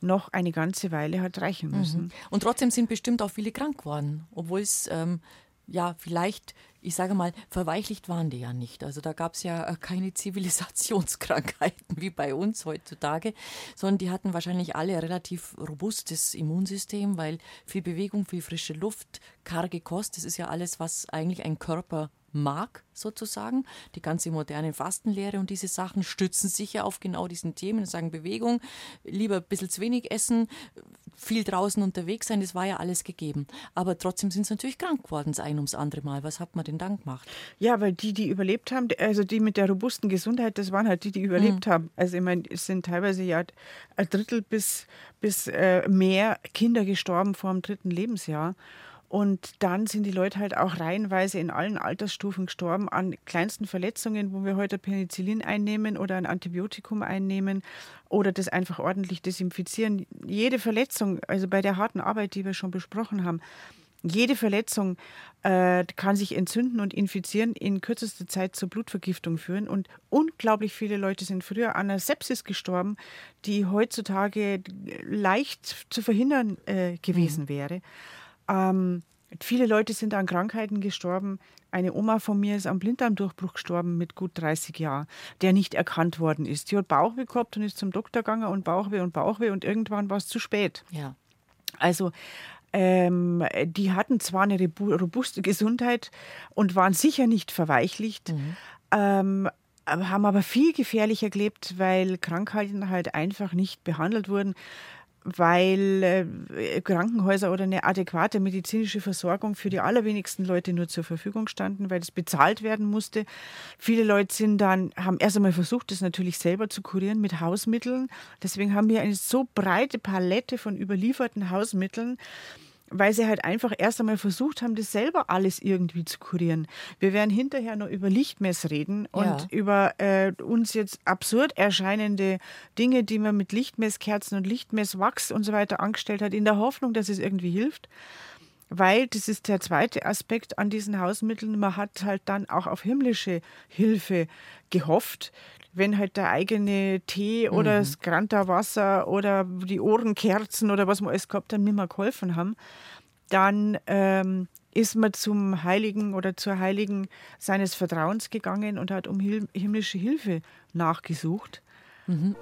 noch eine ganze Weile hat reichen müssen. Mhm. Und trotzdem sind bestimmt auch viele krank geworden, obwohl es ähm, ja vielleicht, ich sage mal, verweichlicht waren die ja nicht. Also da gab es ja äh, keine Zivilisationskrankheiten wie bei uns heutzutage, sondern die hatten wahrscheinlich alle ein relativ robustes Immunsystem, weil viel Bewegung, viel frische Luft, karge Kost, das ist ja alles, was eigentlich ein Körper mag, sozusagen. Die ganze moderne Fastenlehre und diese Sachen stützen sich ja auf genau diesen Themen und sagen Bewegung, lieber ein bisschen zu wenig essen, viel draußen unterwegs sein, das war ja alles gegeben. Aber trotzdem sind sie natürlich krank geworden, das ein ums andere Mal. Was hat man denn dann gemacht? Ja, weil die, die überlebt haben, also die mit der robusten Gesundheit, das waren halt die, die überlebt mhm. haben. Also ich meine, es sind teilweise ja ein Drittel bis, bis äh, mehr Kinder gestorben vor dem dritten Lebensjahr. Und dann sind die Leute halt auch reihenweise in allen Altersstufen gestorben an kleinsten Verletzungen, wo wir heute Penicillin einnehmen oder ein Antibiotikum einnehmen oder das einfach ordentlich desinfizieren. Jede Verletzung, also bei der harten Arbeit, die wir schon besprochen haben, jede Verletzung äh, kann sich entzünden und infizieren, in kürzester Zeit zur Blutvergiftung führen. Und unglaublich viele Leute sind früher an einer Sepsis gestorben, die heutzutage leicht zu verhindern äh, gewesen mhm. wäre. Ähm, Viele Leute sind an Krankheiten gestorben. Eine Oma von mir ist am Blinddarmdurchbruch gestorben mit gut 30 Jahren, der nicht erkannt worden ist. Die hat Bauchweh gehabt und ist zum Doktor gegangen und Bauchweh und Bauchweh und irgendwann war es zu spät. Ja. Also ähm, die hatten zwar eine robuste Gesundheit und waren sicher nicht verweichlicht, mhm. ähm, haben aber viel gefährlicher gelebt, weil Krankheiten halt einfach nicht behandelt wurden weil äh, Krankenhäuser oder eine adäquate medizinische Versorgung für die allerwenigsten Leute nur zur Verfügung standen, weil das bezahlt werden musste. Viele Leute sind dann, haben erst einmal versucht, das natürlich selber zu kurieren mit Hausmitteln. Deswegen haben wir eine so breite Palette von überlieferten Hausmitteln, weil sie halt einfach erst einmal versucht haben, das selber alles irgendwie zu kurieren. Wir werden hinterher noch über Lichtmess reden und ja. über äh, uns jetzt absurd erscheinende Dinge, die man mit Lichtmesskerzen und Lichtmesswachs und so weiter angestellt hat, in der Hoffnung, dass es irgendwie hilft. Weil, das ist der zweite Aspekt an diesen Hausmitteln, man hat halt dann auch auf himmlische Hilfe gehofft wenn halt der eigene Tee oder mhm. das Granta-Wasser oder die Ohrenkerzen oder was wir alles gehabt haben, nicht mehr geholfen haben, dann ähm, ist man zum Heiligen oder zur Heiligen seines Vertrauens gegangen und hat um himmlische Hilfe nachgesucht. Mhm.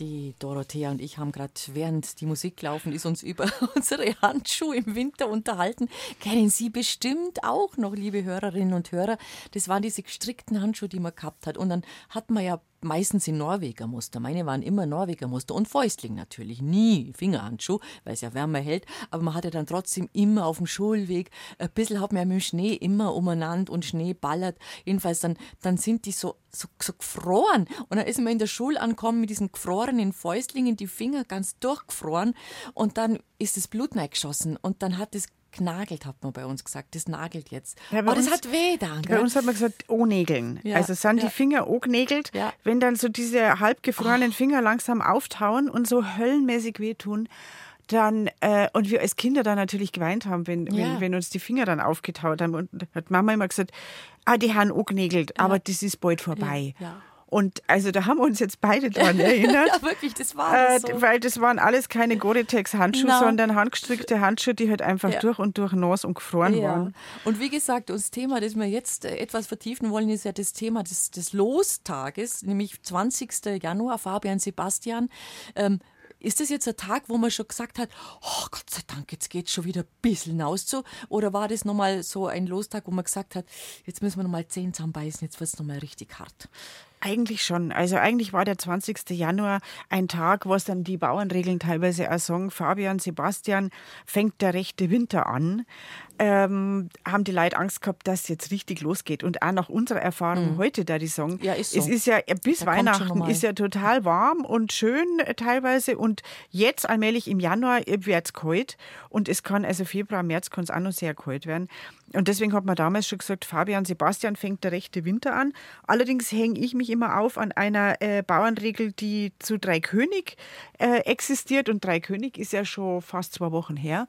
Die Dorothea und ich haben gerade, während die Musik laufen ist, uns über unsere Handschuhe im Winter unterhalten. Kennen Sie bestimmt auch noch, liebe Hörerinnen und Hörer. Das waren diese gestrickten Handschuhe, die man gehabt hat. Und dann hat man ja meistens in Norwegermuster. Meine waren immer Norwegermuster und Fäustling natürlich. Nie Fingerhandschuh, weil es ja wärmer hält. Aber man hatte dann trotzdem immer auf dem Schulweg, ein bisschen hat man ja mit dem Schnee immer umeinander und Schnee ballert. Jedenfalls dann, dann sind die so, so, so gefroren. Und dann ist man in der Schule angekommen mit diesen gefrorenen Fäustlingen, die Finger ganz durchgefroren. Und dann ist das Blut geschossen und dann hat es knagelt, hat man bei uns gesagt. Das nagelt jetzt. Ja, Aber das hat weh dann. Bei uns hat man gesagt, O-Nägeln. Ja, also sind ja. die Finger O-Nägelt, ja. wenn dann so diese halbgefrorenen oh. Finger langsam auftauen und so höllenmäßig wehtun dann äh, und wir als Kinder dann natürlich geweint haben, wenn, ja. wenn, wenn, uns die Finger dann aufgetaut haben. Und hat Mama immer gesagt, ah, die haben angenägelt, ja. aber das ist bald vorbei. Ja. Und also da haben wir uns jetzt beide dran erinnert. ja, wirklich, das war äh, so. Weil das waren alles keine Gore-Tex-Handschuhe, no. sondern handgestrickte Handschuhe, die halt einfach ja. durch und durch nass und gefroren ja. waren. Und wie gesagt, das Thema, das wir jetzt äh, etwas vertiefen wollen, ist ja das Thema des, des Lostages, nämlich 20. Januar, Fabian Sebastian. Ähm, ist das jetzt ein Tag, wo man schon gesagt hat, oh Gott sei Dank, jetzt geht es schon wieder ein bisschen hinaus zu? Oder war das nochmal so ein Lostag, wo man gesagt hat, jetzt müssen wir nochmal Zehen zusammenbeißen, jetzt wird es nochmal richtig hart? Eigentlich schon. Also eigentlich war der 20. Januar ein Tag, wo es dann die Bauernregeln teilweise auch sagen, Fabian, Sebastian, fängt der rechte Winter an ähm, haben die Leute Angst gehabt, dass es jetzt richtig losgeht. Und auch nach unserer Erfahrung mhm. heute, da die sagen, ja, ist so. es ist ja bis da Weihnachten ist ja total warm und schön teilweise. Und jetzt allmählich im Januar wird es kalt. Und es kann, also Februar, März kann es auch noch sehr kalt werden. Und deswegen hat man damals schon gesagt, Fabian Sebastian fängt der rechte Winter an. Allerdings hänge ich mich immer auf an einer äh, Bauernregel, die zu Dreikönig äh, existiert. Und Dreikönig ist ja schon fast zwei Wochen her.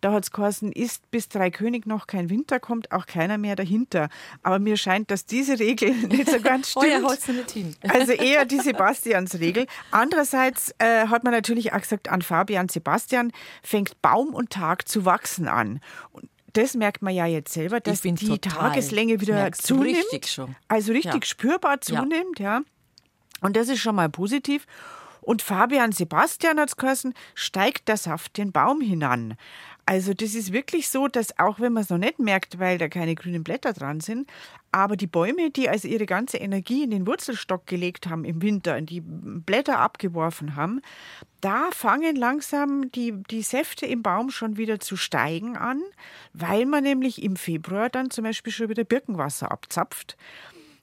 Da hat es geheißen, ist bis Dreikönig noch kein Winter, kommt auch keiner mehr dahinter. Aber mir scheint, dass diese Regel nicht so ganz stimmt. Heuer haut nicht hin. Also eher die Sebastians-Regel. Andererseits äh, hat man natürlich auch gesagt, an Fabian Sebastian fängt Baum und Tag zu wachsen an. Und das merkt man ja jetzt selber, dass die. Tageslänge wieder zunimmt. Richtig schon. Also richtig ja. spürbar zunimmt, ja. ja. Und das ist schon mal positiv. Und Fabian Sebastian hat es geheißen, steigt der Saft den Baum hinan. Also das ist wirklich so, dass auch wenn man es noch nicht merkt, weil da keine grünen Blätter dran sind, aber die Bäume, die also ihre ganze Energie in den Wurzelstock gelegt haben im Winter und die Blätter abgeworfen haben, da fangen langsam die, die Säfte im Baum schon wieder zu steigen an, weil man nämlich im Februar dann zum Beispiel schon wieder Birkenwasser abzapft.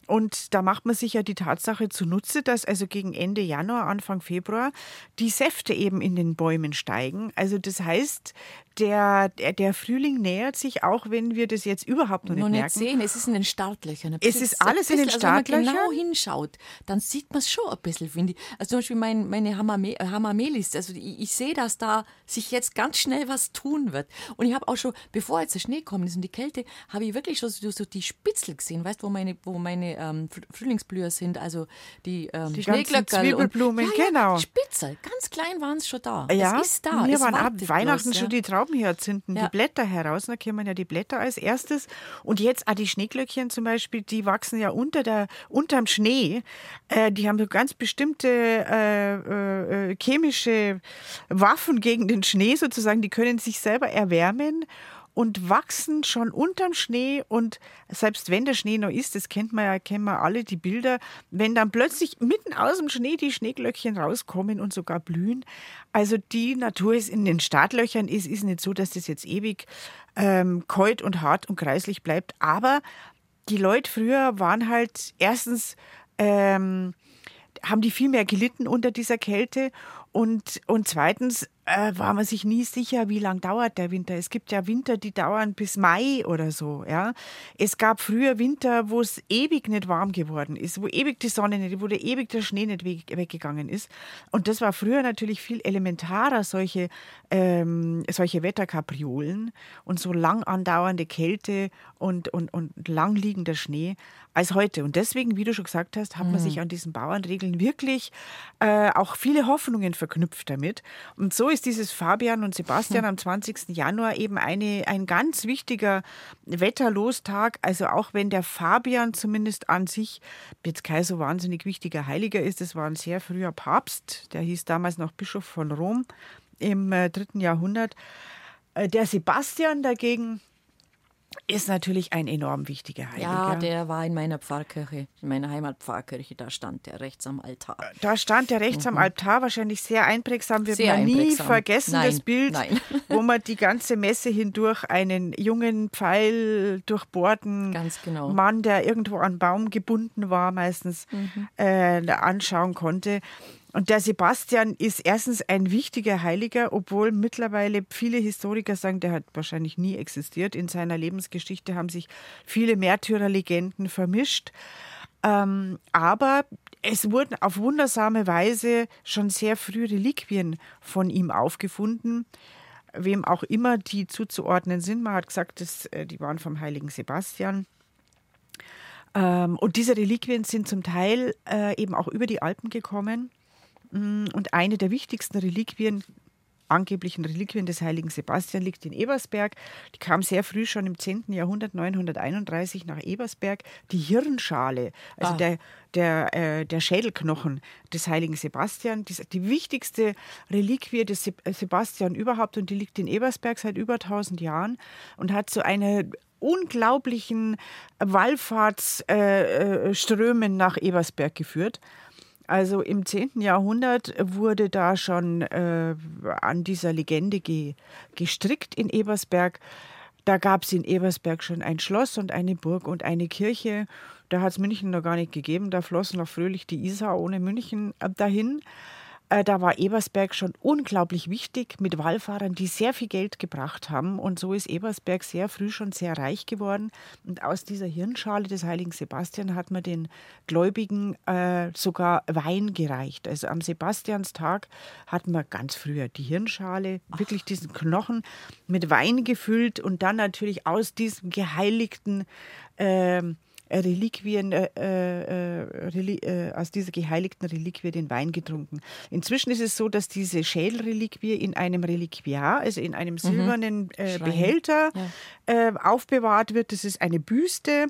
Und da macht man sich ja die Tatsache zunutze, dass also gegen Ende Januar, Anfang Februar die Säfte eben in den Bäumen steigen. Also das heißt, der, der, der Frühling nähert sich, auch wenn wir das jetzt überhaupt noch nicht, noch nicht merken. sehen. Es ist in den Startlöchern. Es ist alles in den Startlöchern. Also wenn man genau hinschaut, dann sieht man es schon ein bisschen, finde ich. Also zum Beispiel mein, meine Hamamelis, also ich, ich, sehe, dass da sich jetzt ganz schnell was tun wird. Und ich habe auch schon, bevor jetzt der Schnee kommt ist und die Kälte, habe ich wirklich schon so, so die Spitzel gesehen, weißt du, wo meine, wo meine ähm, Frühlingsblüher sind, also die, ähm, die Zwiebelblumen, und, ja, genau. Spitze, ganz klein waren es schon da. Ja, es ist da. Wir waren ab Weihnachten bloß, schon ja. Die Traubenhyazinthen, Ja. die Blätter heraus. Da kommen ja die Blätter als erstes. Und jetzt auch die Schneeglöckchen zum Beispiel, die wachsen ja unter der, unterm Schnee. Äh, die haben so ganz bestimmte äh, äh, äh, chemische Waffen gegen den Schnee sozusagen. Die können sich selber erwärmen und wachsen schon unterm Schnee und selbst wenn der Schnee noch ist, das kennt man ja, kennen wir alle die Bilder, wenn dann plötzlich mitten aus dem Schnee die Schneeglöckchen rauskommen und sogar blühen. Also die Natur ist in den Startlöchern, ist, ist nicht so, dass das jetzt ewig ähm, kalt und hart und kreislich bleibt, aber die Leute früher waren halt erstens ähm, haben die viel mehr gelitten unter dieser Kälte und, und zweitens äh, war man sich nie sicher, wie lang dauert der Winter. Es gibt ja Winter, die dauern bis Mai oder so. Ja. Es gab früher Winter, wo es ewig nicht warm geworden ist, wo ewig die Sonne nicht, wo der ewig der Schnee nicht weg, weggegangen ist. Und das war früher natürlich viel elementarer, solche, ähm, solche Wetterkapriolen und so lang andauernde Kälte und, und, und lang liegender Schnee als heute. Und deswegen, wie du schon gesagt hast, hat man sich an diesen Bauernregeln wirklich äh, auch viele Hoffnungen verknüpft damit. Und so ist dieses Fabian und Sebastian am 20. Januar eben eine, ein ganz wichtiger Wetterlostag. Also auch wenn der Fabian zumindest an sich jetzt kein so wahnsinnig wichtiger Heiliger ist, das war ein sehr früher Papst, der hieß damals noch Bischof von Rom im äh, dritten Jahrhundert. Äh, der Sebastian dagegen ist natürlich ein enorm wichtiger Heiliger. Ja, der war in meiner Pfarrkirche, in meiner Heimatpfarrkirche, da stand der rechts am Altar. Da stand der rechts am Altar, wahrscheinlich sehr einprägsam, Mhm. Sehr man nie vergessen, Nein, das Bild, nein. wo man die ganze Messe hindurch einen jungen Pfeil durchbohrten genau. Mann, der irgendwo an einen Baum gebunden war, meistens Mhm. äh, anschauen konnte. Und der Sebastian ist erstens ein wichtiger Heiliger, obwohl mittlerweile viele Historiker sagen, der hat wahrscheinlich nie existiert. In seiner Lebensgeschichte haben sich viele Märtyrerlegenden vermischt. Ähm, aber es wurden auf wundersame Weise schon sehr früh Reliquien von ihm aufgefunden, wem auch immer die zuzuordnen sind. Man hat gesagt, dass, äh, die waren vom heiligen Sebastian. Ähm, und diese Reliquien sind zum Teil äh, eben auch über die Alpen gekommen. Mm, Und eine der wichtigsten Reliquien, angeblichen Reliquien des heiligen Sebastian, liegt in Ebersberg. Die kam sehr früh, schon im 10. Jahrhundert, 931, nach Ebersberg. Die Hirnschale, also Ah. der, der, äh, der Schädelknochen des heiligen Sebastian, die, die wichtigste Reliquie des Se- äh, Sebastian überhaupt. Und die liegt in Ebersberg seit über 1000 Jahren und hat so eine unglaublichen Wallfahrtsströmen äh, Strömen nach Ebersberg geführt. Also im 10. Jahrhundert wurde da schon äh, an dieser Legende ge gestrickt in Ebersberg. Da gab es in Ebersberg schon ein Schloss und eine Burg und eine Kirche. Da hat es München noch gar nicht gegeben. Da floss noch fröhlich die Isar ohne München dahin. Äh, Da war Ebersberg schon unglaublich wichtig mit Wallfahrern, die sehr viel Geld gebracht haben. Und so ist Ebersberg sehr früh schon sehr reich geworden. Und aus dieser Hirnschale des heiligen Sebastian hat man den Gläubigen äh, sogar Wein gereicht. Also am Sebastianstag hat man ganz früher die Hirnschale, wirklich diesen Knochen mit Wein gefüllt und dann natürlich aus diesem geheiligten ähm, Reliquien, äh, äh, Reli äh, aus dieser geheiligten Reliquie den Wein getrunken. Inzwischen ist es so, dass diese Schädelreliquie in einem Reliquiar, also in einem silbernen äh, Schrein. Behälter, äh, aufbewahrt wird. Das ist eine Büste.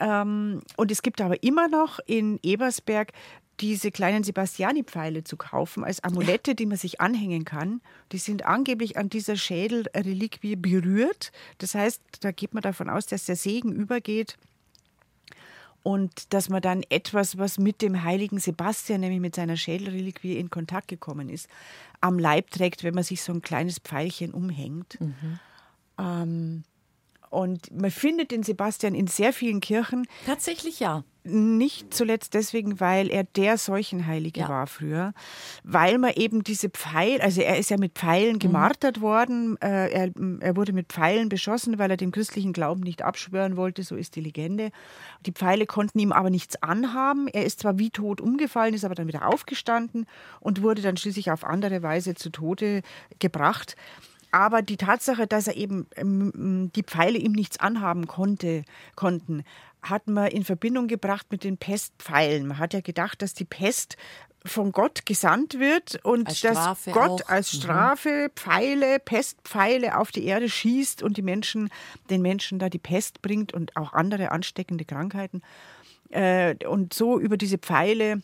Ähm, und es gibt aber immer noch in Ebersberg diese kleinen Sebastiani-Pfeile zu kaufen als Amulette, die man sich anhängen kann. Die sind angeblich an dieser Schädelreliquie berührt. Das heißt, da geht man davon aus, dass der Segen übergeht und dass man dann etwas, was mit dem heiligen Sebastian, nämlich mit seiner Schädelreliquie in Kontakt gekommen ist, am Leib trägt, wenn man sich so ein kleines Pfeilchen umhängt. Ähm, und man findet den Sebastian in sehr vielen Kirchen, Tatsächlich ja. nicht zuletzt deswegen, weil er der Seuchenheilige Ja. war früher, weil man eben diese Pfeil, also er ist ja mit Mhm. Pfeilen gemartert worden, äh, er, er wurde mit Pfeilen beschossen, weil er dem christlichen Glauben nicht abschwören wollte, so ist die Legende. Die Pfeile konnten ihm aber nichts anhaben. Er ist zwar wie tot umgefallen, ist aber dann wieder aufgestanden und wurde dann schließlich auf andere Weise zu Tode gebracht. Aber die Tatsache, dass er eben ähm, die Pfeile ihm nichts anhaben konnte, konnten, hat man in Verbindung gebracht mit den Pestpfeilen. Man hat ja gedacht, dass die Pest von Gott gesandt wird und dass Gott auch. als Mhm. Strafe Pfeile, Pestpfeile auf die Erde schießt und die Menschen, den Menschen da die Pest bringt und auch andere ansteckende Krankheiten. Äh, und so über diese Pfeile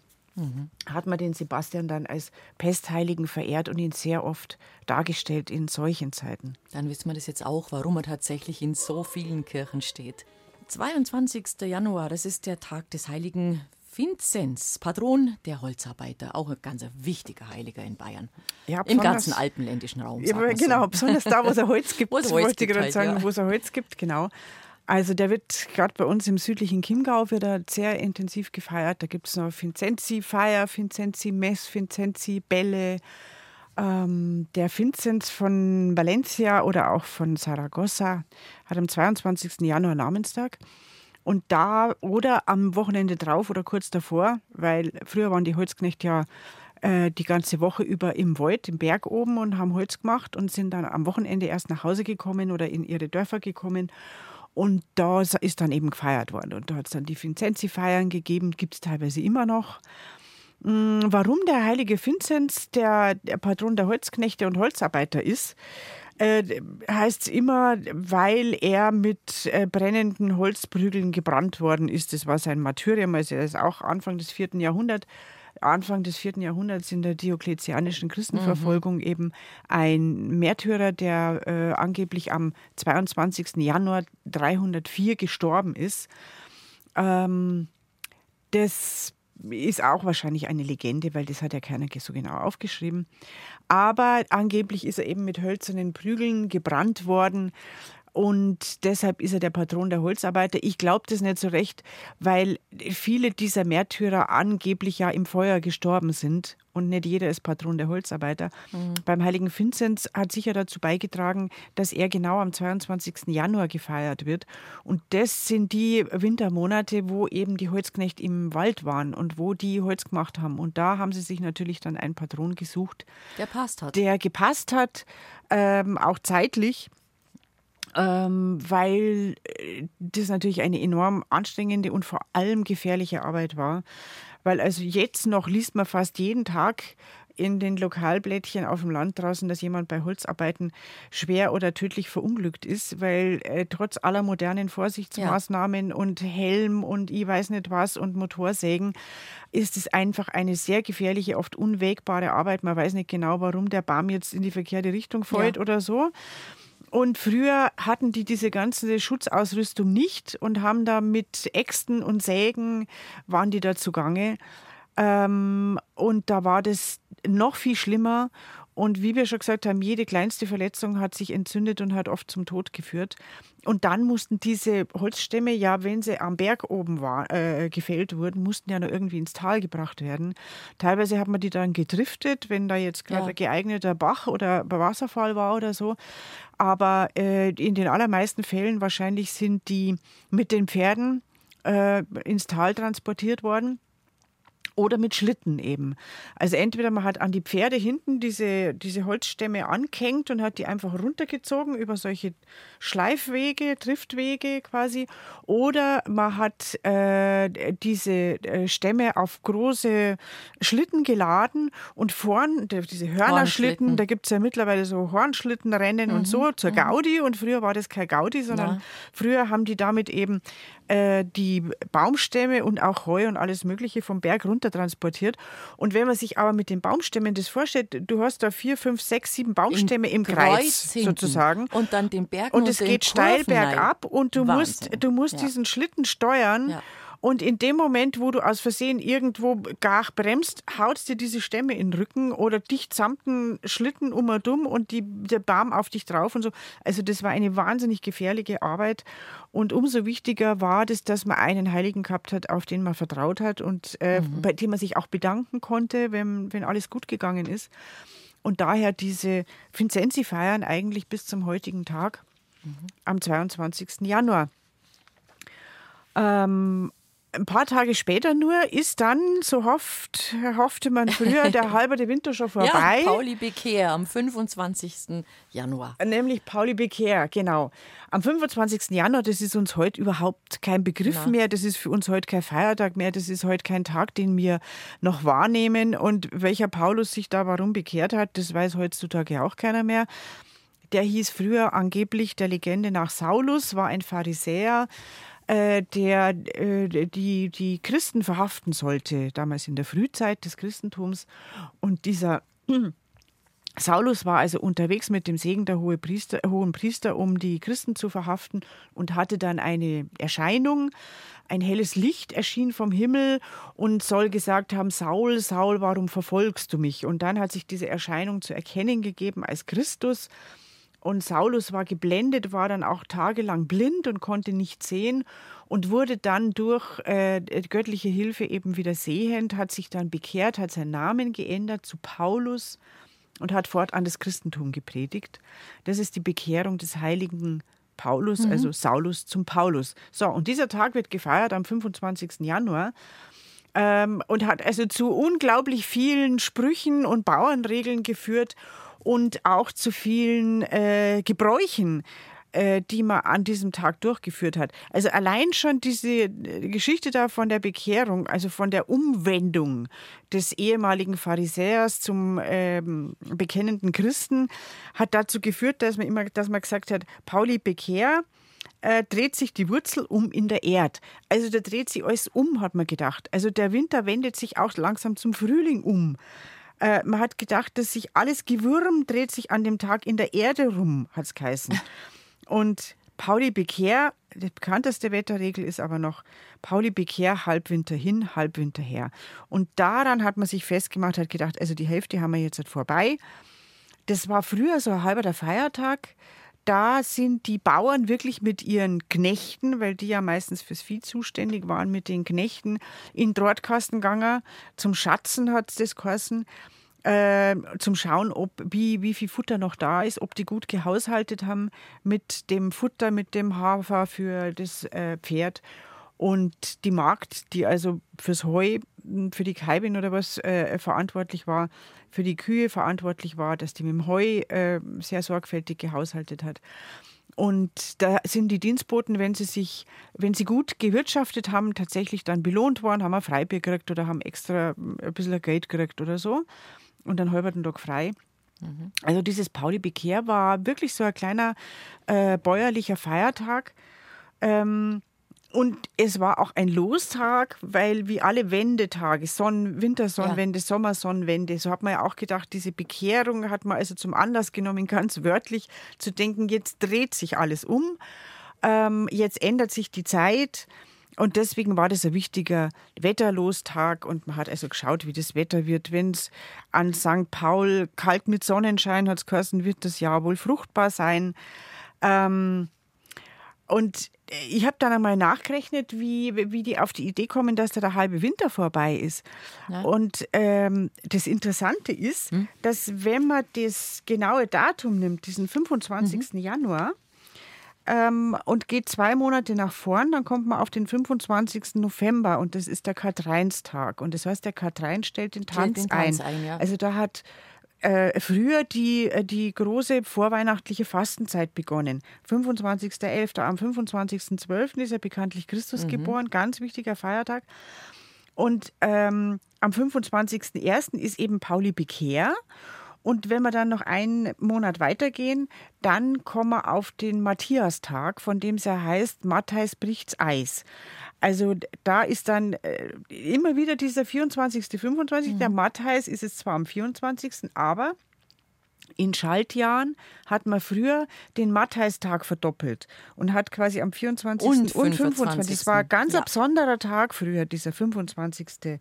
hat man den Sebastian dann als Pestheiligen verehrt und ihn sehr oft dargestellt in solchen Zeiten. Dann wissen wir das jetzt auch, warum er tatsächlich in so vielen Kirchen steht. 22. Januar, das ist der Tag des heiligen Vinzenz, Patron der Holzarbeiter, auch ein ganz wichtiger Heiliger in Bayern. Ja, Im ganzen alpenländischen Raum. Ja, man so. genau, besonders da, wo es Holz gibt, Wo es Holz wollte ich gibt gerade halt, sagen, ja. wo es Holz gibt, genau. Also der wird gerade bei uns im südlichen Chiemgau wird er sehr intensiv gefeiert. Da gibt es noch Vincenzi-Feier, Vincenzi-Mess, Vincenzi-Bälle. Ähm, der Vinzenz von Valencia oder auch von Saragossa hat am 22. Januar Namenstag. Und da oder am Wochenende drauf oder kurz davor, weil früher waren die Holzknechte ja äh, die ganze Woche über im Wald, im Berg oben und haben Holz gemacht und sind dann am Wochenende erst nach Hause gekommen oder in ihre Dörfer gekommen. Und da ist dann eben gefeiert worden. Und da hat es dann die Vincenzi-Feiern gegeben, gibt es teilweise immer noch. Mm, Warum der heilige Vinzenz der, der Patron der Holzknechte und Holzarbeiter ist, äh, heißt es immer, weil er mit äh, brennenden Holzprügeln gebrannt worden ist. Das war sein Martyrium, also er ist auch Anfang des vierten Jahrhunderts. Anfang des vierten Jahrhunderts in der diokletianischen Christenverfolgung eben ein Märtyrer, der äh, angeblich am 22. Januar 304 gestorben ist. Ähm, das ist auch wahrscheinlich eine Legende, weil das hat ja keiner so genau aufgeschrieben. Aber angeblich ist er eben mit hölzernen Prügeln gebrannt worden. Und deshalb ist er der Patron der Holzarbeiter. Ich glaube das nicht so recht, weil viele dieser Märtyrer angeblich ja im Feuer gestorben sind. Und nicht jeder ist Patron der Holzarbeiter. Beim heiligen Vinzenz hat sicher dazu beigetragen, dass er genau am 22. Januar gefeiert wird. Und das sind die Wintermonate, wo eben die Holzknechte im Wald waren und wo die Holz gemacht haben. Und da haben sie sich natürlich dann einen Patron gesucht, Der passt hat. der gepasst hat, ähm, auch zeitlich. Ähm, weil äh, das natürlich eine enorm anstrengende und vor allem gefährliche Arbeit war. Weil also jetzt noch liest man fast jeden Tag in den Lokalblättchen auf dem Land draußen, dass jemand bei Holzarbeiten schwer oder tödlich verunglückt ist, weil äh, trotz aller modernen Vorsichtsmaßnahmen und Helm und ich weiß nicht was und Motorsägen ist es einfach eine sehr gefährliche, oft unwägbare Arbeit. Man weiß nicht genau, warum der Baum jetzt in die verkehrte Richtung fällt Ja. oder so. Und früher hatten die diese ganze Schutzausrüstung nicht und haben da mit Äxten und Sägen waren die da zugange. Ähm, und da war das noch viel schlimmer. Und wie wir schon gesagt haben, jede kleinste Verletzung hat sich entzündet und hat oft zum Tod geführt. Und dann mussten diese Holzstämme, ja, wenn sie am Berg oben war, äh, gefällt wurden, mussten ja noch irgendwie ins Tal gebracht werden. Teilweise hat man die dann gedriftet, wenn da jetzt gerade Ja. ein geeigneter Bach oder ein Wasserfall war oder so. Aber äh, in den allermeisten Fällen wahrscheinlich sind die mit den Pferden äh, ins Tal transportiert worden. Oder mit Schlitten eben. Also entweder man hat an die Pferde hinten diese, diese Holzstämme angehängt und hat die einfach runtergezogen über solche Schleifwege, Driftwege quasi. Oder man hat äh, diese äh, Stämme auf große Schlitten geladen und vorn, diese Hörnerschlitten, da gibt es ja mittlerweile so Hornschlittenrennen und so zur Gaudi. Und früher war das kein Gaudi, sondern Na. früher haben die damit eben äh, die Baumstämme und auch Heu und alles Mögliche vom Berg runter transportiert. Und wenn man sich aber mit den Baumstämmen das vorstellt, du hast da vier, fünf, sechs, sieben Baumstämme im, Kreis, hinten. sozusagen. Und dann den Berg Und es geht steil bergab und du musst, Wahnsinn. du musst Ja. diesen Schlitten steuern. Ja. Und in dem Moment, wo du aus Versehen irgendwo gar bremst, haut dir diese Stämme in den Rücken oder dich samt den Schlitten um und um und die, der Baum auf dich drauf und so. Also das war eine wahnsinnig gefährliche Arbeit. Und umso wichtiger war das, dass man einen Heiligen gehabt hat, auf den man vertraut hat und äh, Mhm. bei dem man sich auch bedanken konnte, wenn, wenn alles gut gegangen ist. Und daher diese Vincenzi-Feiern eigentlich bis zum heutigen Tag, am 22. Januar. Ähm, ein paar Tage später nur ist dann, so hofft, hoffte man früher, der halbe Winter schon vorbei. Ja, Pauli Bekehr am 25. Januar. Nämlich Pauli Bekehr, genau. Am 25. Januar, das ist uns heute überhaupt kein Begriff Na. mehr, das ist für uns heute kein Feiertag mehr, das ist heute kein Tag, den wir noch wahrnehmen. Und welcher Paulus sich da warum bekehrt hat, das weiß heutzutage auch keiner mehr. Der hieß früher angeblich der Legende nach Saulus, war ein Pharisäer, äh, der äh, die, die Christen verhaften sollte, damals in der Frühzeit des Christentums. Und dieser Saulus war also unterwegs mit dem Segen der Hohe Priester, Hohen Priester, um die Christen zu verhaften und hatte dann eine Erscheinung. Ein helles Licht erschien vom Himmel und soll gesagt haben, Saul, Saul, warum verfolgst du mich? Und dann hat sich diese Erscheinung zu erkennen gegeben als Christus. Und Saulus war geblendet, war dann auch tagelang blind und konnte nicht sehen und wurde dann durch äh, göttliche Hilfe eben wieder sehend, hat sich dann bekehrt, hat seinen Namen geändert zu Paulus und hat fortan das Christentum gepredigt. Das ist die Bekehrung des heiligen Paulus, mhm. also Saulus zum Paulus. So, und dieser Tag wird gefeiert am 25. Januar ähm, und hat also zu unglaublich vielen Sprüchen und Bauernregeln geführt und auch zu vielen äh, Gebräuchen äh, die man an diesem Tag durchgeführt hat. Also allein schon diese äh, Geschichte da von der Bekehrung, also von der Umwendung des ehemaligen Pharisäers zum ähm, bekennenden Christen, hat dazu geführt, dass man immer, dass man gesagt hat, Pauli Bekehr, äh, dreht sich die Wurzel um in der Erde. Also da dreht sich alles um, hat man gedacht. Also der Winter wendet sich auch langsam zum Frühling um. Äh, man hat gedacht, dass sich alles Gewürm dreht sich an dem Tag in der Erde rum, hat es geheißen. Und Pauli Bekehr, die bekannteste Wetterregel ist aber noch Pauli Bekehr, Halbwinter hin, Halbwinter her. Und daran hat man sich festgemacht, hat gedacht, also die Hälfte haben wir jetzt halt vorbei. Das war früher so ein halber der Feiertag. Da sind die Bauern wirklich mit ihren Knechten, weil die ja meistens fürs Vieh zuständig waren, mit den Knechten in Drahtkasten gegangen. Zum Schatzen hat es das geheißen äh, zum Schauen, ob wie, wie viel Futter noch da ist, ob die gut gehaushaltet haben mit dem Futter, mit dem Hafer für das äh, Pferd. Und die Magd, die also fürs Heu, für die Kalbin oder was äh, verantwortlich war, für die Kühe verantwortlich war, dass die mit dem Heu äh, sehr sorgfältig gehaushaltet hat. Und da sind die Dienstboten, wenn sie sich, wenn sie gut gewirtschaftet haben, tatsächlich dann belohnt worden, haben ein Freibier gekriegt oder haben extra ein bisschen Geld gekriegt oder so und einen halben Tag frei. Mhm. Also dieses Pauli Bekehr war wirklich so ein kleiner äh, bäuerlicher Feiertag. Ähm, und es war auch ein Lostag, weil wie alle Wendetage, Sonnen, Wintersonnenwende, ja. Sommersonnenwende, so hat man ja auch gedacht, diese Bekehrung hat man also zum Anlass genommen, ganz wörtlich zu denken, jetzt dreht sich alles um, ähm, jetzt ändert sich die Zeit. Und deswegen war das ein wichtiger Wetterlostag und man hat also geschaut, wie das Wetter wird. Wenn es an St. Paul kalt mit Sonnenschein hat es wird das Jahr wohl fruchtbar sein. Ähm, und ich habe dann einmal nachgerechnet, wie, wie die auf die Idee kommen, dass da der halbe Winter vorbei ist. Ja. Und ähm, das Interessante ist, hm? dass wenn man das genaue Datum nimmt, diesen 25. Mhm. Januar, ähm, und geht zwei Monate nach vorn, dann kommt man auf den 25. November und das ist der Katreinstag. Und das heißt, der Katrein stellt den Tanz, den Tanz ein. ein ja. Also da hat äh, früher die, äh, die große vorweihnachtliche Fastenzeit begonnen. 25.11. Am 25.12. ist ja bekanntlich Christus mhm. geboren, ganz wichtiger Feiertag. Und ähm, am 25.01. ist eben Pauli Bekehr. Und wenn wir dann noch einen Monat weitergehen, dann kommen wir auf den Matthiastag, von dem es ja heißt, Matthäus bricht's Eis. Also da ist dann äh, immer wieder dieser 24., 25. Mhm. Der Matthäus ist es zwar am 24., aber in Schaltjahren hat man früher den Matthäustag verdoppelt und hat quasi am 24. und, und 25. Das war ein ganz ja. besonderer Tag früher, dieser 25.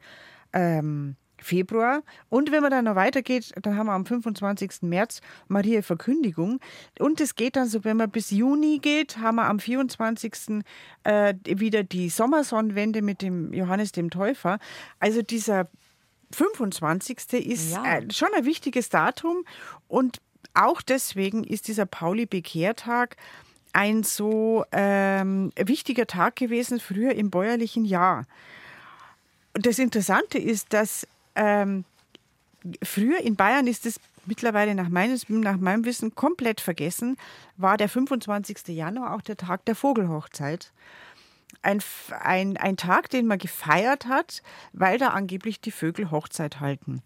Ähm, Februar. Und wenn man dann noch weitergeht, dann haben wir am 25. März Maria Verkündigung. Und es geht dann so, wenn man bis Juni geht, haben wir am 24. Äh, wieder die Sommersonnenwende mit dem Johannes dem Täufer. Also dieser 25. ist ja. äh, schon ein wichtiges Datum und auch deswegen ist dieser Pauli-Bekehrtag ein so ähm, wichtiger Tag gewesen früher im bäuerlichen Jahr. Und das Interessante ist, dass ähm, früher in Bayern ist es mittlerweile nach, meines, nach meinem Wissen komplett vergessen, war der 25. Januar auch der Tag der Vogelhochzeit. Ein, ein, ein Tag, den man gefeiert hat, weil da angeblich die Vögel Hochzeit halten.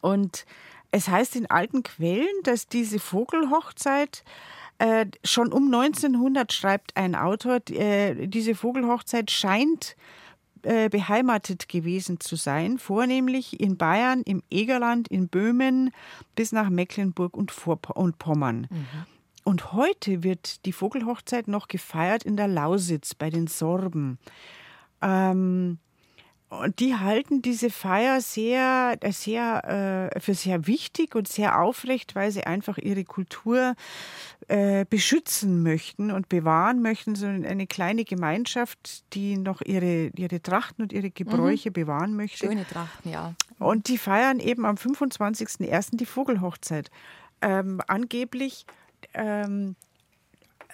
Und es heißt in alten Quellen, dass diese Vogelhochzeit äh, schon um 1900 schreibt ein Autor, äh, diese Vogelhochzeit scheint äh, beheimatet gewesen zu sein, vornehmlich in Bayern, im Egerland, in Böhmen bis nach Mecklenburg und, und Pommern. Mhm. Und heute wird die Vogelhochzeit noch gefeiert in der Lausitz bei den Sorben. Ähm, und die halten diese Feier sehr, sehr äh, für sehr wichtig und sehr aufrecht, weil sie einfach ihre Kultur äh, beschützen möchten und bewahren möchten. So eine kleine Gemeinschaft, die noch ihre, ihre Trachten und ihre Gebräuche mhm. bewahren möchte. Schöne Trachten, ja. Und die feiern eben am 25.01. die Vogelhochzeit. Ähm, angeblich ähm,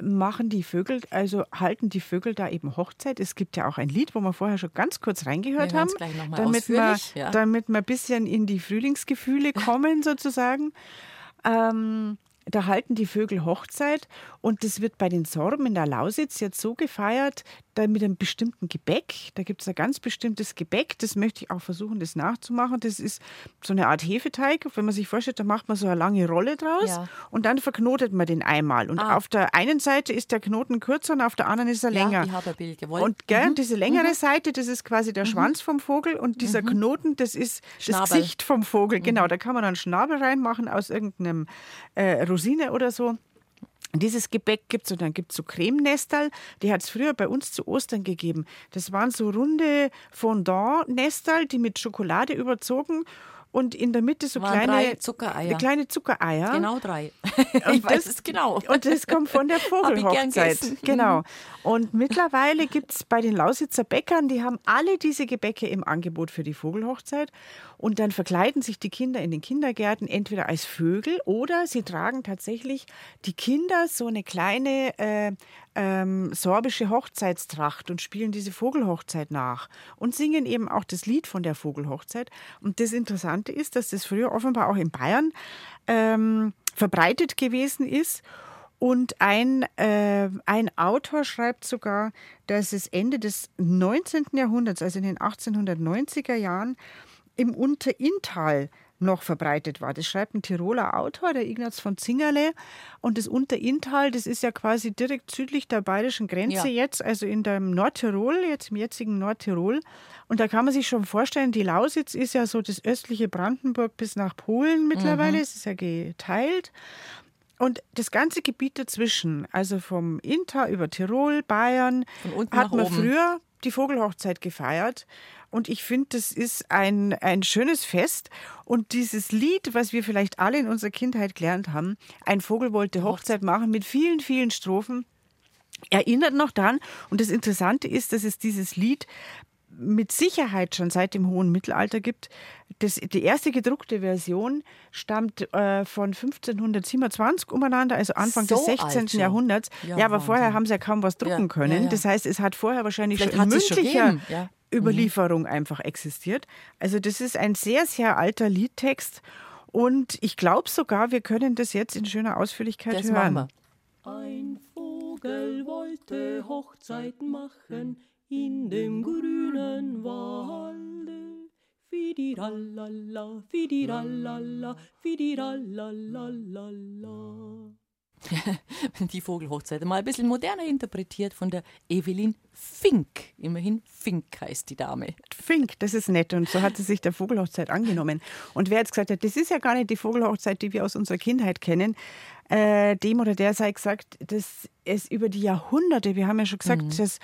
machen die Vögel, also halten die Vögel da eben Hochzeit. Es gibt ja auch ein Lied, wo wir vorher schon ganz kurz reingehört haben, damit wir, ja. damit wir ein bisschen in die Frühlingsgefühle kommen sozusagen. Ähm, da halten die Vögel Hochzeit und das wird bei den Sorben in der Lausitz jetzt so gefeiert, da mit einem bestimmten Gebäck. Da gibt es ein ganz bestimmtes Gebäck, das möchte ich auch versuchen, das nachzumachen. Das ist so eine Art Hefeteig. Wenn man sich vorstellt, da macht man so eine lange Rolle draus ja. und dann verknotet man den einmal. Und ah. auf der einen Seite ist der Knoten kürzer und auf der anderen ist er länger. Ja, ich habe ein Bild gewollt. Und gell, mhm. diese längere mhm. Seite, das ist quasi der mhm. Schwanz vom Vogel und dieser mhm. Knoten, das ist Schnabel. das Gesicht vom Vogel. Genau, mhm. da kann man dann Schnabel reinmachen aus irgendeinem äh, Rosine oder so. Dieses Gebäck gibt es und dann gibt es so Cremenestal, die hat es früher bei uns zu Ostern gegeben. Das waren so runde Fondant-Nestal, die mit Schokolade überzogen und in der Mitte so kleine drei Zuckereier. Kleine Zuckereier. Genau drei. ich weiß es genau. Und das kommt von der Vogelhochzeit. Genau. Mhm. Und mittlerweile gibt es bei den Lausitzer Bäckern, die haben alle diese Gebäcke im Angebot für die Vogelhochzeit. Und dann verkleiden sich die Kinder in den Kindergärten entweder als Vögel oder sie tragen tatsächlich die Kinder so eine kleine äh, ähm, sorbische Hochzeitstracht und spielen diese Vogelhochzeit nach und singen eben auch das Lied von der Vogelhochzeit. Und das Interessante ist, dass das früher offenbar auch in Bayern ähm, verbreitet gewesen ist. Und ein, äh, ein Autor schreibt sogar, dass es Ende des 19. Jahrhunderts, also in den 1890er Jahren, im Unterinntal noch verbreitet war. Das schreibt ein Tiroler Autor, der Ignaz von Zingerle. Und das Unterinntal, das ist ja quasi direkt südlich der bayerischen Grenze ja. jetzt, also in dem Nordtirol, jetzt im jetzigen Nordtirol. Und da kann man sich schon vorstellen, die Lausitz ist ja so das östliche Brandenburg bis nach Polen mittlerweile. Mhm. Es ist ja geteilt. Und das ganze Gebiet dazwischen, also vom Inntal über Tirol, Bayern, hat man oben. früher die Vogelhochzeit gefeiert. Und ich finde, das ist ein, ein schönes Fest. Und dieses Lied, was wir vielleicht alle in unserer Kindheit gelernt haben, ein Vogel wollte Hochzeit machen mit vielen, vielen Strophen, erinnert noch daran. Und das Interessante ist, dass es dieses Lied mit Sicherheit schon seit dem hohen Mittelalter gibt. Das, die erste gedruckte Version stammt äh, von 1527 umeinander, also Anfang so des 16. Jahrhunderts. Ja, ja aber Wahnsinn. vorher haben sie ja kaum was drucken ja, können. Ja, das heißt, es hat vorher wahrscheinlich Vielleicht schon in mündlicher Überlieferung einfach existiert. Also das ist ein sehr, sehr alter Liedtext und ich glaube sogar, wir können das jetzt in schöner Ausführlichkeit das hören. Ein Vogel wollte Hochzeit machen in dem grünen Walde. Fidirallala, fidirallala, fidirallala. die Vogelhochzeit. Mal ein bisschen moderner interpretiert von der Evelyn Fink. Immerhin Fink heißt die Dame. Fink, das ist nett. Und so hat sie sich der Vogelhochzeit angenommen. Und wer jetzt gesagt hat, das ist ja gar nicht die Vogelhochzeit, die wir aus unserer Kindheit kennen, äh, dem oder der sei gesagt, dass es über die Jahrhunderte, wir haben ja schon gesagt, mhm. dass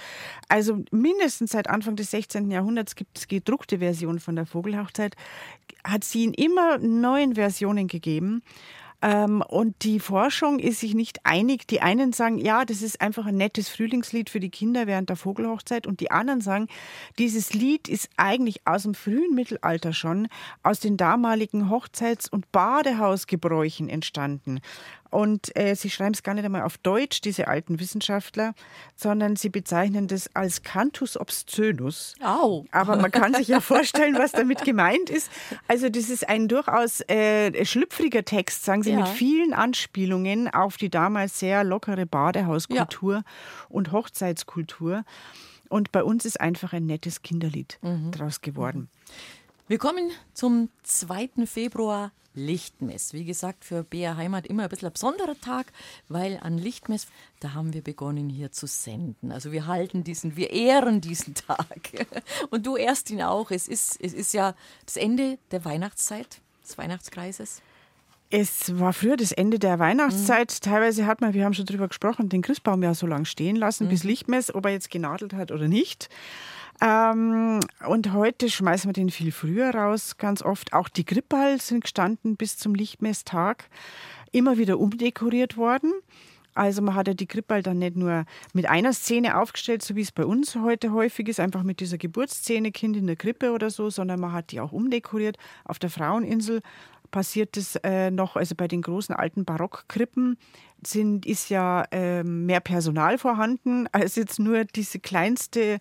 also mindestens seit Anfang des 16. Jahrhunderts gibt es gedruckte Versionen von der Vogelhochzeit, hat sie in immer neuen Versionen gegeben. Ähm, und die Forschung ist sich nicht einig. Die einen sagen, ja, das ist einfach ein nettes Frühlingslied für die Kinder während der Vogelhochzeit. Und die anderen sagen, dieses Lied ist eigentlich aus dem frühen Mittelalter schon aus den damaligen Hochzeits- und Badehausgebräuchen entstanden. Und äh, sie schreiben es gar nicht einmal auf Deutsch, diese alten Wissenschaftler, sondern sie bezeichnen das als Cantus obscönus. Au. Aber man kann sich ja vorstellen, was damit gemeint ist. Also das ist ein durchaus äh, schlüpfriger Text, sagen sie, Ja. mit vielen Anspielungen auf die damals sehr lockere Badehauskultur und Hochzeitskultur. Und bei uns ist einfach ein nettes Kinderlied draus geworden. Wir kommen zum 2. Februar Lichtmess. Wie gesagt, für BR Heimat immer ein bisschen ein besonderer Tag, weil an Lichtmess, da haben wir begonnen hier zu senden. Also wir halten diesen, wir ehren diesen Tag. Und du ehrst ihn auch. Es ist, es ist ja das Ende der Weihnachtszeit, des Weihnachtskreises. Es war früher das Ende der Weihnachtszeit. Teilweise hat man, wir haben schon drüber gesprochen, den Christbaum ja so lange stehen lassen, bis Lichtmess, ob er jetzt genadelt hat oder nicht. Ähm, und heute schmeißen wir den viel früher raus, ganz oft. Auch die Krippal sind gestanden bis zum Lichtmesstag, immer wieder umdekoriert worden. Also man hat ja die Krippal dann nicht nur mit einer Szene aufgestellt, so wie es bei uns heute häufig ist, einfach mit dieser Geburtsszene, Kind in der Krippe oder so, sondern man hat die auch umdekoriert. Auf der Fraueninsel passiert es äh, noch, also bei den großen alten Barockkrippen sind, ist ja ähm, mehr Personal vorhanden als jetzt nur diese kleinste,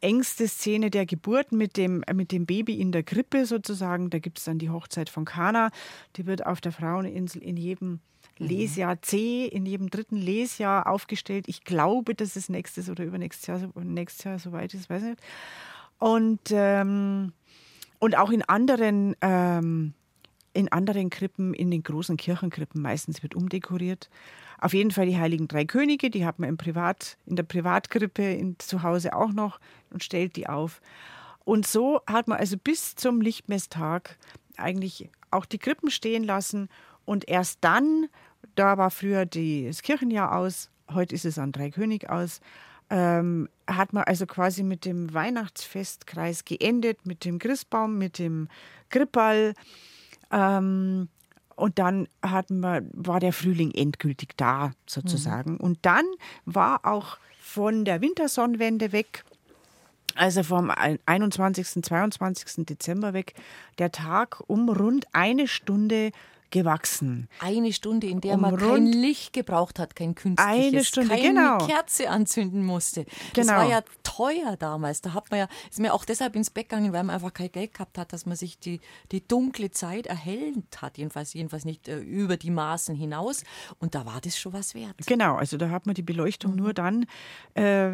engste Szene der Geburt mit dem, äh, mit dem Baby in der Krippe sozusagen. Da gibt es dann die Hochzeit von Kana. Die wird auf der Fraueninsel in jedem Lesjahr C, in jedem dritten Lesjahr aufgestellt. Ich glaube, dass es nächstes oder übernächstes Jahr, so- nächstes Jahr soweit ist, weiß nicht. Und, ähm, und auch in anderen, ähm, in anderen Krippen, in den großen Kirchenkrippen meistens wird umdekoriert. Auf jeden Fall die Heiligen Drei Könige, die hat man im Privat, in der Privatkrippe in, zu Hause auch noch und stellt die auf. Und so hat man also bis zum Lichtmesstag eigentlich auch die Krippen stehen lassen und erst dann, da war früher die, das Kirchenjahr aus, heute ist es an Dreikönig aus, ähm, hat man also quasi mit dem Weihnachtsfestkreis geendet, mit dem Christbaum, mit dem Krippal. Ähm, und dann hatten wir, war der Frühling endgültig da, sozusagen. Und dann war auch von der Wintersonnenwende weg, also vom 21., 22. Dezember weg, der Tag um rund eine Stunde gewachsen. Eine Stunde, in der Um man kein Licht gebraucht hat, kein künstliches, Eine Stunde, keine genau. Kerze anzünden musste. Das Genau. war ja teuer damals. Da hat man ja, ist mir auch deshalb ins Bett gegangen, weil man einfach kein Geld gehabt hat, dass man sich die, die dunkle Zeit erhellt hat. Jedenfalls, jedenfalls nicht äh, über die Maßen hinaus. Und da war das schon was wert. Genau, also da hat man die Beleuchtung Mhm. nur dann äh,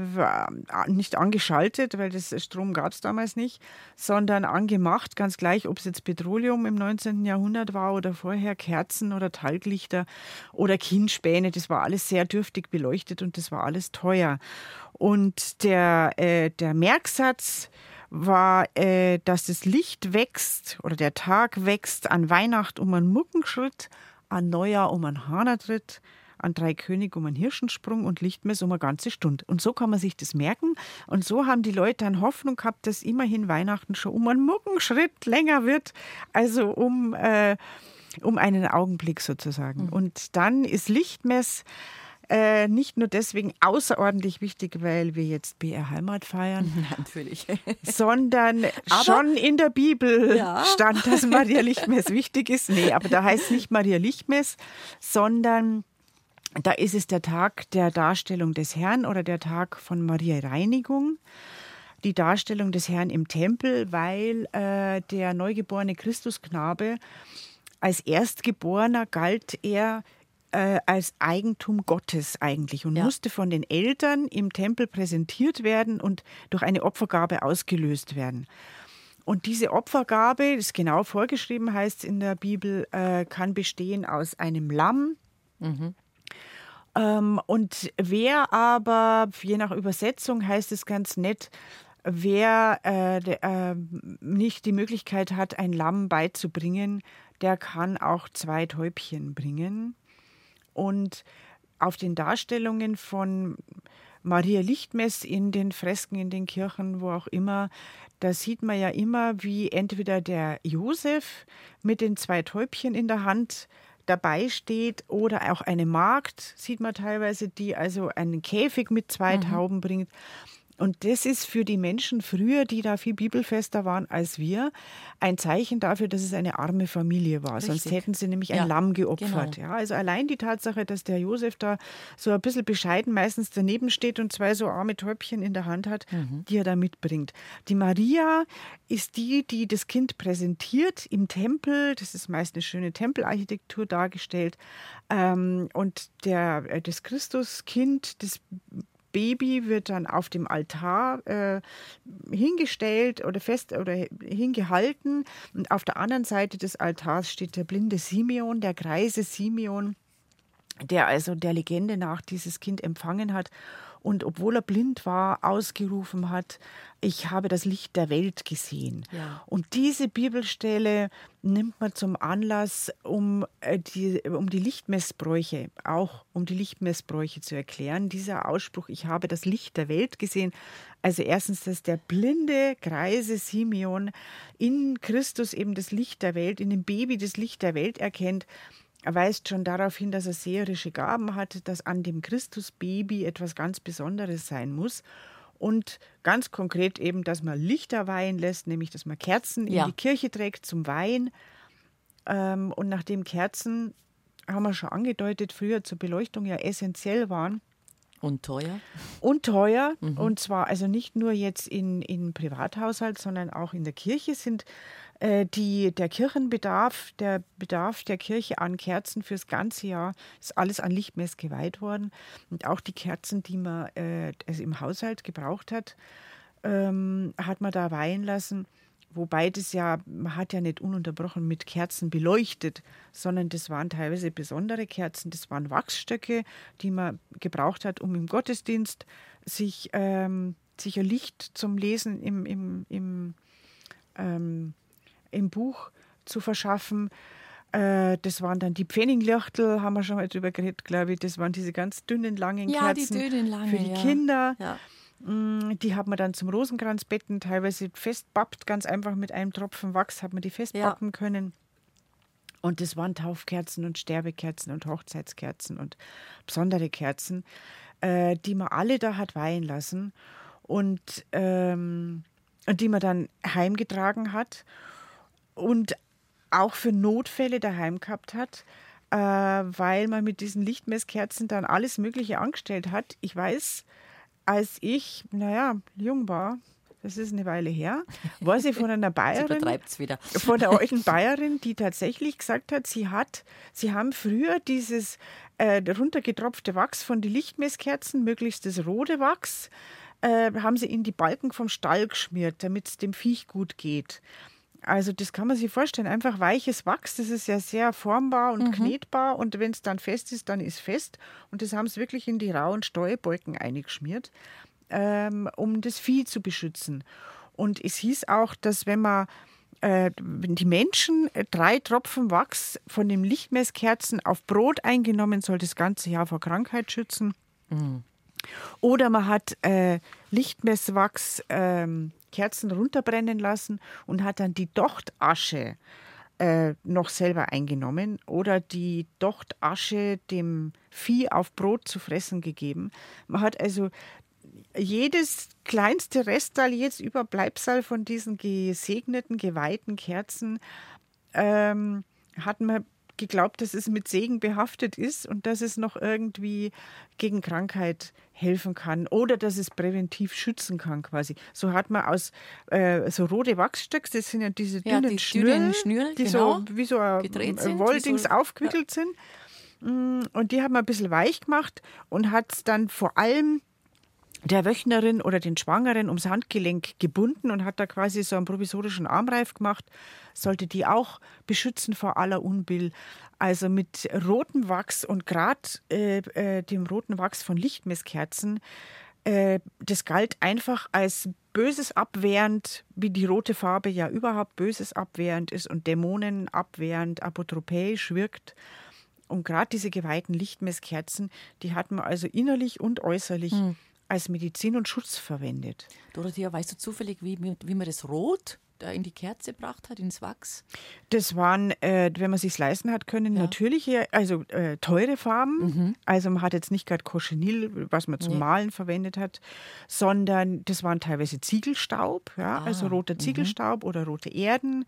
nicht angeschaltet, weil das Strom gab es damals nicht, sondern angemacht, ganz gleich, ob es jetzt Petroleum im 19. Jahrhundert war oder vorher Kerzen oder Talglichter oder Kinnspäne. Das war alles sehr dürftig beleuchtet und das war alles teuer. Und der, äh, der Merksatz war, äh, dass das Licht wächst oder der Tag wächst an Weihnacht um einen Muckenschritt, an Neujahr um einen Hahnertritt, an Drei König um einen Hirschensprung und Lichtmess um eine ganze Stunde. Und so kann man sich das merken. Und so haben die Leute dann Hoffnung gehabt, dass immerhin Weihnachten schon um einen Muckenschritt länger wird. Also um, äh, um einen Augenblick sozusagen. Und dann ist Lichtmess äh, nicht nur deswegen außerordentlich wichtig, weil wir jetzt BR Heimat feiern, Natürlich. sondern Aber- schon in der Bibel Ja. stand, dass Maria Lichtmess wichtig ist. Nee, aber da heißt nicht Maria Lichtmess, sondern da ist es der Tag der Darstellung des Herrn oder der Tag von Maria Reinigung. Die Darstellung des Herrn im Tempel, weil äh, der neugeborene Christusknabe als Erstgeborener galt er äh, als Eigentum Gottes eigentlich und Ja. musste von den Eltern im Tempel präsentiert werden und durch eine Opfergabe ausgelöst werden. Und diese Opfergabe, das genau vorgeschrieben heißt in der Bibel, äh, kann bestehen aus einem Lamm. Ähm, und wer aber, je nach Übersetzung heißt es ganz nett, wer äh, de, äh, nicht die Möglichkeit hat, ein Lamm beizubringen, der kann auch zwei Täubchen bringen. Und auf den Darstellungen von Maria Lichtmess in den Fresken, in den Kirchen, wo auch immer, da sieht man ja immer, wie entweder der Josef mit den zwei Täubchen in der Hand dabei steht oder auch eine Magd, sieht man teilweise, die also einen Käfig mit zwei Tauben bringt. Und das ist für die Menschen früher, die da viel bibelfester waren als wir, ein Zeichen dafür, dass es eine arme Familie war. Richtig. Sonst hätten sie nämlich ja. ein Lamm geopfert. Genau. Ja, also allein die Tatsache, dass der Josef da so ein bisschen bescheiden meistens daneben steht und zwei so arme Täubchen in der Hand hat, mhm. die er da mitbringt. Die Maria ist die, die das Kind präsentiert im Tempel. Das ist meist eine schöne Tempelarchitektur dargestellt. Ähm, und der, äh, das Christuskind, das Baby wird dann auf dem Altar äh, hingestellt oder fest oder hingehalten. Und auf der anderen Seite des Altars steht der blinde Simeon, der greise Simeon, der also der Legende nach dieses Kind empfangen hat und obwohl er blind war, ausgerufen hat, ich habe das Licht der Welt gesehen. Ja. Und diese Bibelstelle nimmt man zum Anlass, um äh, die, um die Lichtmessbräuche, auch um die Lichtmessbräuche zu erklären. Dieser Ausspruch, ich habe das Licht der Welt gesehen. Also erstens, dass der blinde, greise Simeon in Christus eben das Licht der Welt, in dem Baby das Licht der Welt erkennt weist schon darauf hin, dass er seherische Gaben hat, dass an dem Christusbaby etwas ganz Besonderes sein muss. Und ganz konkret eben, dass man Lichter weihen lässt, nämlich dass man Kerzen ja. in die Kirche trägt zum Weihen. Ähm, und nachdem Kerzen, haben wir schon angedeutet, früher zur Beleuchtung ja essentiell waren, und teuer? Und teuer. Mhm. Und zwar also nicht nur jetzt in, in Privathaushalt, sondern auch in der Kirche sind die, der Kirchenbedarf, der Bedarf der Kirche an Kerzen fürs ganze Jahr, ist alles an Lichtmess geweiht worden. Und auch die Kerzen, die man äh, also im Haushalt gebraucht hat, ähm, hat man da weihen lassen. Wobei das ja, man hat ja nicht ununterbrochen mit Kerzen beleuchtet, sondern das waren teilweise besondere Kerzen, das waren Wachsstöcke, die man gebraucht hat, um im Gottesdienst sich, ähm, sich ein Licht zum Lesen im, im, im ähm, im Buch zu verschaffen. Äh, das waren dann die Pfenniglöchtel, haben wir schon mal drüber geredet, glaube ich. Das waren diese ganz dünnen, langen ja, Kerzen die dünnen, lange, für die ja. Kinder. Ja. Mm, die hat man dann zum Rosenkranzbetten teilweise festbappt, ganz einfach mit einem Tropfen Wachs hat man die festbappen ja. können. Und das waren Taufkerzen und Sterbekerzen und Hochzeitskerzen und besondere Kerzen, äh, die man alle da hat weihen lassen und ähm, die man dann heimgetragen hat und auch für Notfälle daheim gehabt hat, äh, weil man mit diesen Lichtmesskerzen dann alles Mögliche angestellt hat. Ich weiß, als ich, naja, jung war, das ist eine Weile her, war sie von einer Bayerin, von der alten Bayerin, die tatsächlich gesagt hat, sie hat, sie haben früher dieses äh, runtergetropfte Wachs von den Lichtmesskerzen, möglichst das rote Wachs, äh, haben sie in die Balken vom Stall geschmiert, damit es dem Viech gut geht. Also das kann man sich vorstellen. Einfach weiches Wachs, das ist ja sehr formbar und mhm. knetbar und wenn es dann fest ist, dann ist fest. Und das haben sie wirklich in die rauen Steuerbalken eingeschmiert, ähm, um das Vieh zu beschützen. Und es hieß auch, dass wenn man äh, wenn die Menschen äh, drei Tropfen Wachs von den Lichtmesskerzen auf Brot eingenommen, soll das ganze Jahr vor Krankheit schützen. Mhm. Oder man hat äh, Lichtmesswachs ähm, Kerzen runterbrennen lassen und hat dann die Dochtasche äh, noch selber eingenommen oder die Dochtasche dem Vieh auf Brot zu fressen gegeben. Man hat also jedes kleinste Restal, jetzt Überbleibsel von diesen gesegneten, geweihten Kerzen, ähm, hat man geglaubt, dass es mit Segen behaftet ist und dass es noch irgendwie gegen Krankheit helfen kann oder dass es präventiv schützen kann quasi. So hat man aus äh, so rote Wachsstöcke, das sind ja diese dünnen ja, die Schnüren, Schnüren, die genau, so wie so ein Wolldings so, aufgewickelt ja. sind. Mm, und die hat man ein bisschen weich gemacht und hat es dann vor allem der Wöchnerin oder den Schwangeren ums Handgelenk gebunden und hat da quasi so einen provisorischen Armreif gemacht, sollte die auch beschützen vor aller Unbill. Also mit rotem Wachs und gerade äh, äh, dem roten Wachs von Lichtmesskerzen, äh, das galt einfach als Böses abwehrend, wie die rote Farbe ja überhaupt Böses abwehrend ist und Dämonen abwehrend, apotropäisch wirkt. Und gerade diese geweihten Lichtmesskerzen, die hat man also innerlich und äußerlich. Hm als Medizin und Schutz verwendet. Dorothea, weißt du zufällig, wie, wie man das Rot da in die Kerze gebracht hat, ins Wachs? Das waren, äh, wenn man sich leisten hat können, Ja. natürliche, also äh, teure Farben. Also man hat jetzt nicht gerade Cochenil, was man zum Nee. Malen verwendet hat, sondern das waren teilweise Ziegelstaub, ja, also roter Ziegelstaub oder rote Erden,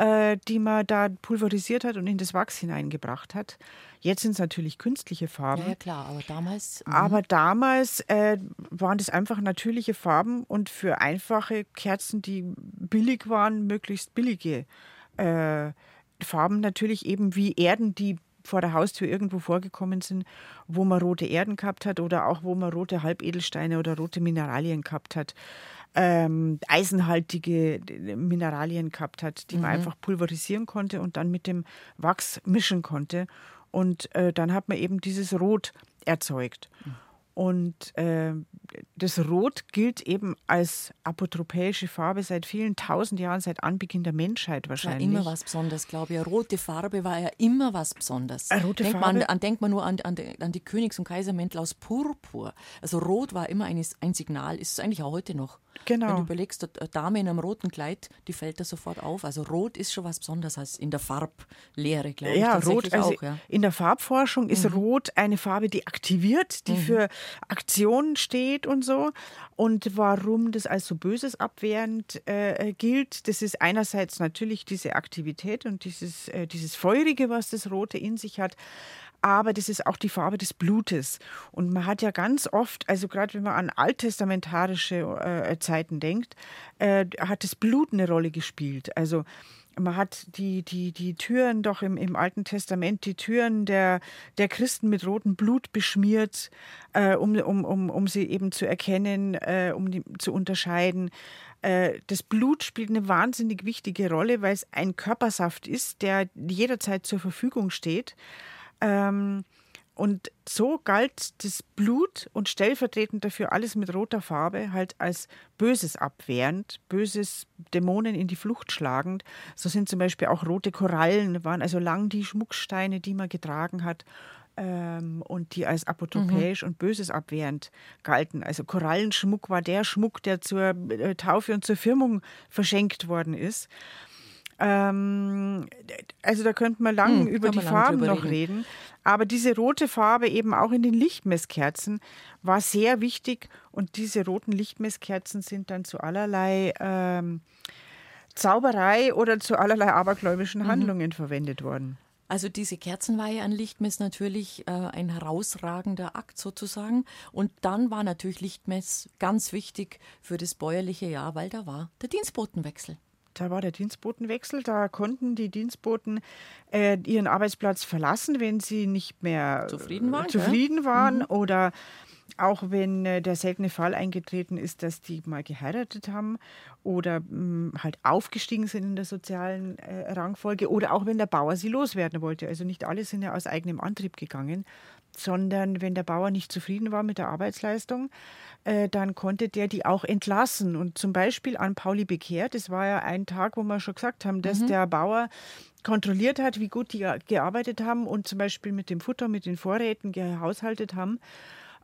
äh, die man da pulverisiert hat und in das Wachs hineingebracht hat. Jetzt sind es natürlich künstliche Farben. Ja, ja klar, aber damals. mhm. Aber damals äh, waren das einfach natürliche Farben und für einfache Kerzen, die billig waren, möglichst billige äh, Farben natürlich eben wie Erden, die vor der Haustür irgendwo vorgekommen sind, wo man rote Erden gehabt hat oder auch wo man rote Halbedelsteine oder rote Mineralien gehabt hat. Ähm, eisenhaltige Mineralien gehabt hat, die man einfach pulverisieren konnte und dann mit dem Wachs mischen konnte. Und äh, dann hat man eben dieses Rot erzeugt. Und äh, das Rot gilt eben als apotropäische Farbe seit vielen tausend Jahren, seit Anbeginn der Menschheit war wahrscheinlich. immer was Besonderes, glaube ich. Rote Farbe war ja immer was Besonderes. Rote denkt Farbe? Man, an, denkt man nur an, an, die, an die Königs- und Kaisermäntel aus Purpur. Also rot war immer ein, ein Signal, ist es eigentlich auch heute noch. Genau. Wenn du überlegst, eine Dame in einem roten Kleid, die fällt da sofort auf. Also rot ist schon was Besonderes als in der Farblehre, glaube ich. Ja, tatsächlich Rot, also auch, ja. Mhm. in der Farbforschung ist Rot eine Farbe, die aktiviert, die für Aktion steht und so. Und warum das als so böses abwehrend äh, gilt, das ist einerseits natürlich diese Aktivität und dieses, äh, dieses Feurige, was das Rote in sich hat. Aber das ist auch die Farbe des Blutes. Und man hat ja ganz oft, also gerade wenn man an alttestamentarische äh, Zeiten denkt, äh, hat das Blut eine Rolle gespielt. Also man hat die, die, die Türen doch im, im Alten Testament, die Türen der, der Christen mit rotem Blut beschmiert, äh, um, um, um, um sie eben zu erkennen, äh, um die, zu unterscheiden. Äh, das Blut spielt eine wahnsinnig wichtige Rolle, weil es ein Körpersaft ist, der jederzeit zur Verfügung steht. Ähm, und so galt das Blut und stellvertretend dafür alles mit roter Farbe halt als Böses abwehrend, Böses Dämonen in die Flucht schlagend. So sind zum Beispiel auch rote Korallen, waren also lang die Schmucksteine, die man getragen hat ähm, und die als apotropäisch und Böses abwehrend galten. Also Korallenschmuck war der Schmuck, der zur äh, Taufe und zur Firmung verschenkt worden ist. Ähm, also da könnte man lang Hm, über die Farben noch reden. Aber diese rote Farbe eben auch in den Lichtmesskerzen war sehr wichtig. Und diese roten Lichtmesskerzen sind dann zu allerlei ähm, Zauberei oder zu allerlei Mhm. abergläubischen Handlungen verwendet worden. Also diese Kerzenweihe an Lichtmess natürlich äh, ein herausragender Akt sozusagen. Und dann war natürlich Lichtmess ganz wichtig für das bäuerliche Jahr, weil da war der Dienstbotenwechsel. Da war der Dienstbotenwechsel, da konnten die Dienstboten äh, ihren Arbeitsplatz verlassen, wenn sie nicht mehr äh, Zufrieden waren, zufrieden waren oder auch wenn äh, der seltene Fall eingetreten ist, dass die mal geheiratet haben oder mh, halt aufgestiegen sind in der sozialen äh, Rangfolge oder auch wenn der Bauer sie loswerden wollte. Also nicht alle sind ja aus eigenem Antrieb gegangen, sondern wenn der Bauer nicht zufrieden war mit der Arbeitsleistung, äh, dann konnte der die auch entlassen. Und zum Beispiel an Pauli Bekehrt, das war ja ein Tag, wo wir schon gesagt haben, dass der Bauer kontrolliert hat, wie gut die gearbeitet haben und zum Beispiel mit dem Futter, mit den Vorräten gehaushaltet haben.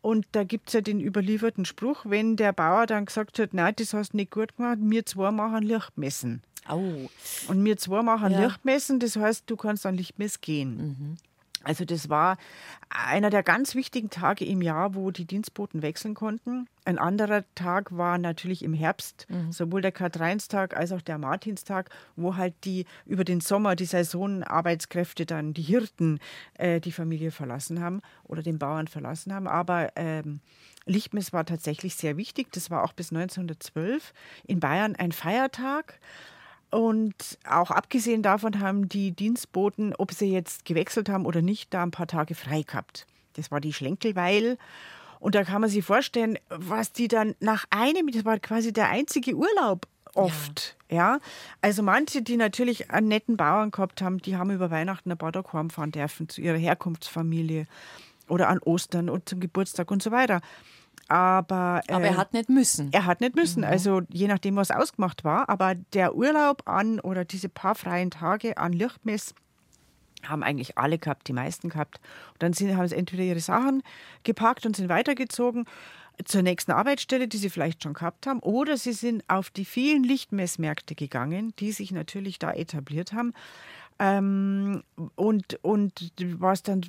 Und da gibt es ja den überlieferten Spruch, wenn der Bauer dann gesagt hat, nein, das hast du nicht gut gemacht, wir zwei machen Lichtmessen. Au. Und wir zwei machen Ja. Lichtmessen, das heißt, du kannst an Lichtmess gehen. Also das war einer der ganz wichtigen Tage im Jahr, wo die Dienstboten wechseln konnten. Ein anderer Tag war natürlich im Herbst, sowohl der Karl-Heinz-Tag als auch der Martinstag, wo halt die über den Sommer die Saisonarbeitskräfte dann, die Hirten, äh, die Familie verlassen haben oder den Bauern verlassen haben. Aber ähm, Lichtmess war tatsächlich sehr wichtig. Das war auch bis 1912 in Bayern ein Feiertag. Und auch abgesehen davon haben die Dienstboten, ob sie jetzt gewechselt haben oder nicht, da ein paar Tage frei gehabt. Das war die Schlenkelweil. Und da kann man sich vorstellen, was die dann nach einem, das war quasi der einzige Urlaub oft. Ja. Also manche, die natürlich einen netten Bauern gehabt haben, die haben über Weihnachten ein paar Tage heimfahren dürfen zu ihrer Herkunftsfamilie oder an Ostern und zum Geburtstag und so weiter. Aber, Aber äh, er hat nicht müssen. er hat nicht müssen, also je nachdem, was ausgemacht war. Aber der Urlaub an oder diese paar freien Tage an Lichtmess haben eigentlich alle gehabt, die meisten gehabt. Und dann sind, haben sie entweder ihre Sachen gepackt und sind weitergezogen zur nächsten Arbeitsstelle, die sie vielleicht schon gehabt haben, oder sie sind auf die vielen Lichtmessmärkte gegangen, die sich natürlich da etabliert haben. Ähm, und, und was dann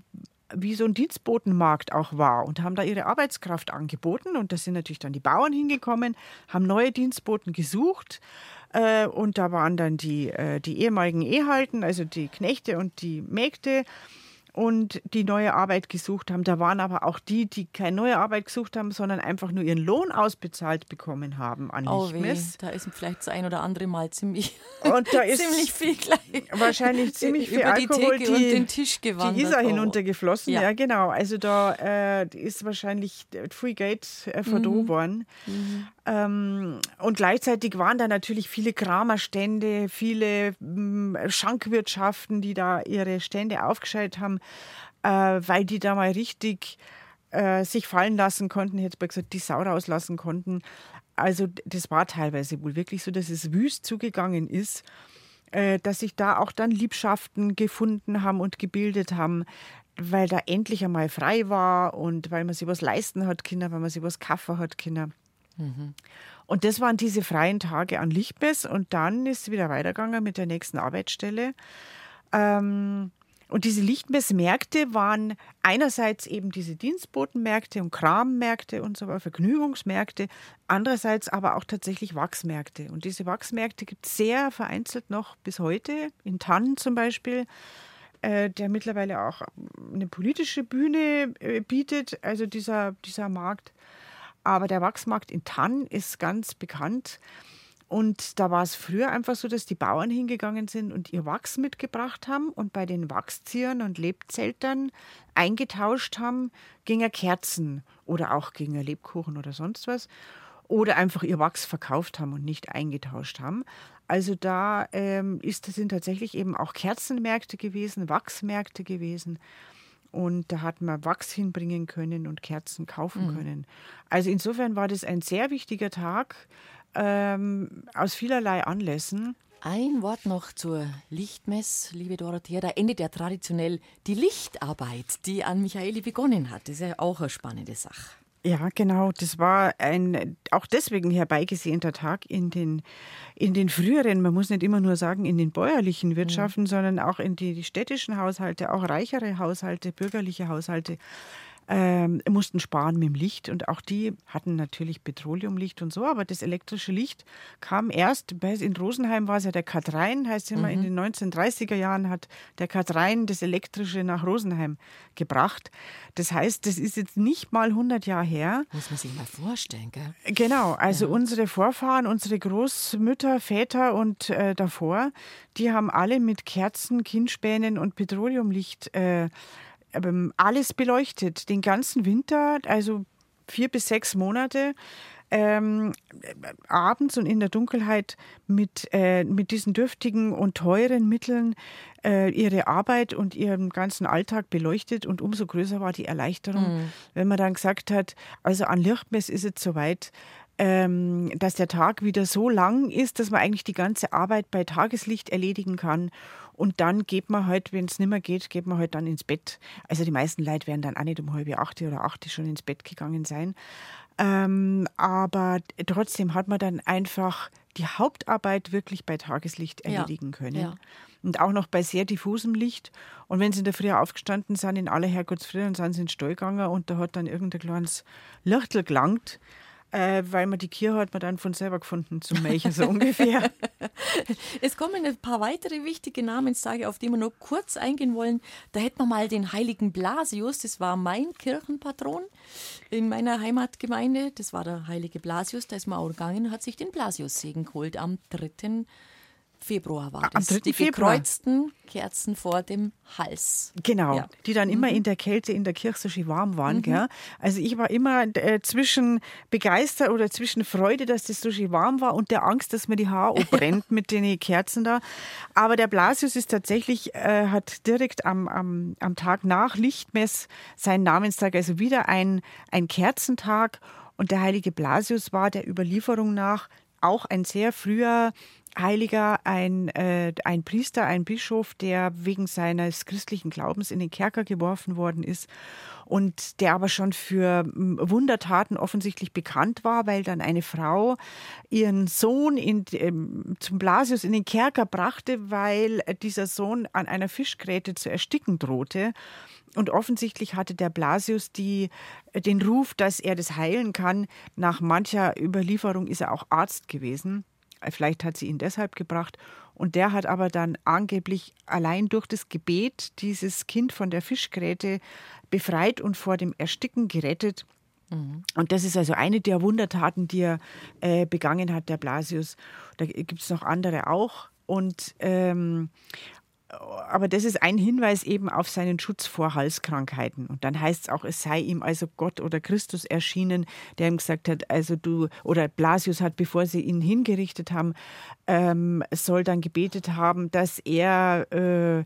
wie so ein Dienstbotenmarkt auch war und haben da ihre Arbeitskraft angeboten. Und da sind natürlich dann die Bauern hingekommen, haben neue Dienstboten gesucht. Äh, und da waren dann die, äh, die ehemaligen Ehehalten, also die Knechte und die Mägde und die neue Arbeit gesucht haben. Da waren aber auch die, die keine neue Arbeit gesucht haben, sondern einfach nur ihren Lohn ausbezahlt bekommen haben an Oh weh, Lichtmess. da ist vielleicht das ein oder andere Mal ziemlich, Und da ist ziemlich viel gleich wahrscheinlich ziemlich viel über die Alkohol, Theke und den Tisch gewandert. die Isar Oh. hinuntergeflossen. Ja. Ja. genau. Also da äh, ist wahrscheinlich Free Gate äh, verdorben Mhm. Ähm, und gleichzeitig waren da natürlich viele Kramerstände, viele mh, Schankwirtschaften, die da ihre Stände aufgestellt haben, äh, weil die da mal richtig äh, sich fallen lassen konnten, hätte man gesagt, die Sau rauslassen konnten. Also das war teilweise wohl wirklich so, dass es wüst zugegangen ist äh, dass sich da auch dann Liebschaften gefunden haben und gebildet haben, weil da endlich einmal frei war und weil man sich was leisten hat, Kinder, weil man sich was kaufen hat, Kinder. Und das waren diese freien Tage an Lichtmess und dann ist es wieder weitergegangen mit der nächsten Arbeitsstelle. Ähm, und diese Lichtmessmärkte waren einerseits eben diese Dienstbotenmärkte und Krammärkte und so weiter, Vergnügungsmärkte, andererseits aber auch tatsächlich Wachsmärkte. Und diese Wachsmärkte gibt es sehr vereinzelt noch bis heute, in Tannen zum Beispiel, äh, der mittlerweile auch eine politische Bühne äh, bietet, also dieser, dieser Markt. Aber der Wachsmarkt in Tann ist ganz bekannt. Und da war es früher einfach so, dass die Bauern hingegangen sind und ihr Wachs mitgebracht haben und bei den Wachsziehern und Lebzeltern eingetauscht haben gegen Kerzen oder auch gegen Lebkuchen oder sonst was. Oder einfach ihr Wachs verkauft haben und nicht eingetauscht haben. Also da ähm, ist, sind tatsächlich eben auch Kerzenmärkte gewesen, Wachsmärkte gewesen. Und da hat man Wachs hinbringen können und Kerzen kaufen können. Also insofern war das ein sehr wichtiger Tag ähm, aus vielerlei Anlässen. Ein Wort noch zur Lichtmess, liebe Dorothea. Da endet ja traditionell die Lichtarbeit, die an Michaeli begonnen hat. Das ist ja auch eine spannende Sache. Ja, genau. Das war ein auch deswegen herbeigesehnter Tag in den, in den früheren, man muss nicht immer nur sagen, in den bäuerlichen Wirtschaften, sondern auch in die, die städtischen Haushalte, auch reichere Haushalte, bürgerliche Haushalte. Ähm, mussten sparen mit dem Licht und auch die hatten natürlich Petroleumlicht und so, aber das elektrische Licht kam erst, in Rosenheim war es ja der Katrein, heißt immer, in den 1930er Jahren hat der Katrein das elektrische nach Rosenheim gebracht. Das heißt, das ist jetzt nicht mal 100 Jahre her. Muss man sich mal vorstellen, gell? Genau, also unsere Vorfahren, unsere Großmütter, Väter und äh, davor, die haben alle mit Kerzen, Kindspänen und Petroleumlicht äh, alles beleuchtet, den ganzen Winter, also vier bis sechs Monate. Ähm, äh, abends und in der Dunkelheit mit, äh, mit diesen dürftigen und teuren Mitteln äh, ihre Arbeit und ihren ganzen Alltag beleuchtet und umso größer war die Erleichterung, wenn man dann gesagt hat, also an Lichtmess ist es soweit, ähm, dass der Tag wieder so lang ist, dass man eigentlich die ganze Arbeit bei Tageslicht erledigen kann. Und dann geht man halt, wenn es nicht mehr geht, geht man halt dann ins Bett. Also die meisten Leute werden dann auch nicht um halb acht oder acht schon ins Bett gegangen sein. Ähm, aber trotzdem hat man dann einfach die Hauptarbeit wirklich bei Tageslicht Ja, erledigen können. ja. Und auch noch bei sehr diffusem Licht. Und wenn sie in der Früh aufgestanden sind, in aller Herrgottsfrüh, dann sind sie in den Stall gegangen und da hat dann irgendein kleines Lichtel gelangt. Äh, weil man die Kirche hat man dann von selber gefunden zum Melchen, so ungefähr. Es kommen ein paar weitere wichtige Namenstage, auf die wir nur kurz eingehen wollen. Da hätten wir mal den heiligen Blasius, das war mein Kirchenpatron in meiner Heimatgemeinde. Das war der heilige Blasius, da ist man auch gegangen hat sich den Blasiussegen geholt. Am 3. Februar war Am das. 3. Die Februar. gekreuzten Kerzen vor dem Hals. Genau, Ja. Mhm. die dann immer in der Kälte in der Kirche so schön warm waren. Gell? Also ich war immer äh, zwischen begeistert oder zwischen Freude, dass das so schön warm war und der Angst, dass mir die Haare brennt mit den Kerzen da. Aber der Blasius ist tatsächlich, äh, hat direkt am, am, am Tag nach Lichtmess seinen Namenstag, also wieder ein, ein Kerzentag. Und der heilige Blasius war der Überlieferung nach auch ein sehr früher Heiliger, ein, äh, ein Priester, ein Bischof, der wegen seines christlichen Glaubens in den Kerker geworfen worden ist und der aber schon für Wundertaten offensichtlich bekannt war, weil dann eine Frau ihren Sohn in, ähm, zum Blasius in den Kerker brachte, weil dieser Sohn an einer Fischgräte zu ersticken drohte. Und offensichtlich hatte der Blasius die, den Ruf, dass er das heilen kann. Nach mancher Überlieferung ist er auch Arzt gewesen. Vielleicht hat sie ihn deshalb gebracht. Und der hat aber dann angeblich allein durch das Gebet dieses Kind von der Fischgräte befreit und vor dem Ersticken gerettet. Mhm. Und das ist also eine der Wundertaten, die er äh, begangen hat, der Blasius. Da gibt es noch andere auch. Und ähm, aber das ist ein Hinweis eben auf seinen Schutz vor Halskrankheiten. Und dann heißt es auch, es sei ihm also Gott oder Christus erschienen, der ihm gesagt hat, also du, oder Blasius hat, bevor sie ihn hingerichtet haben, ähm, soll dann gebetet haben, dass er äh,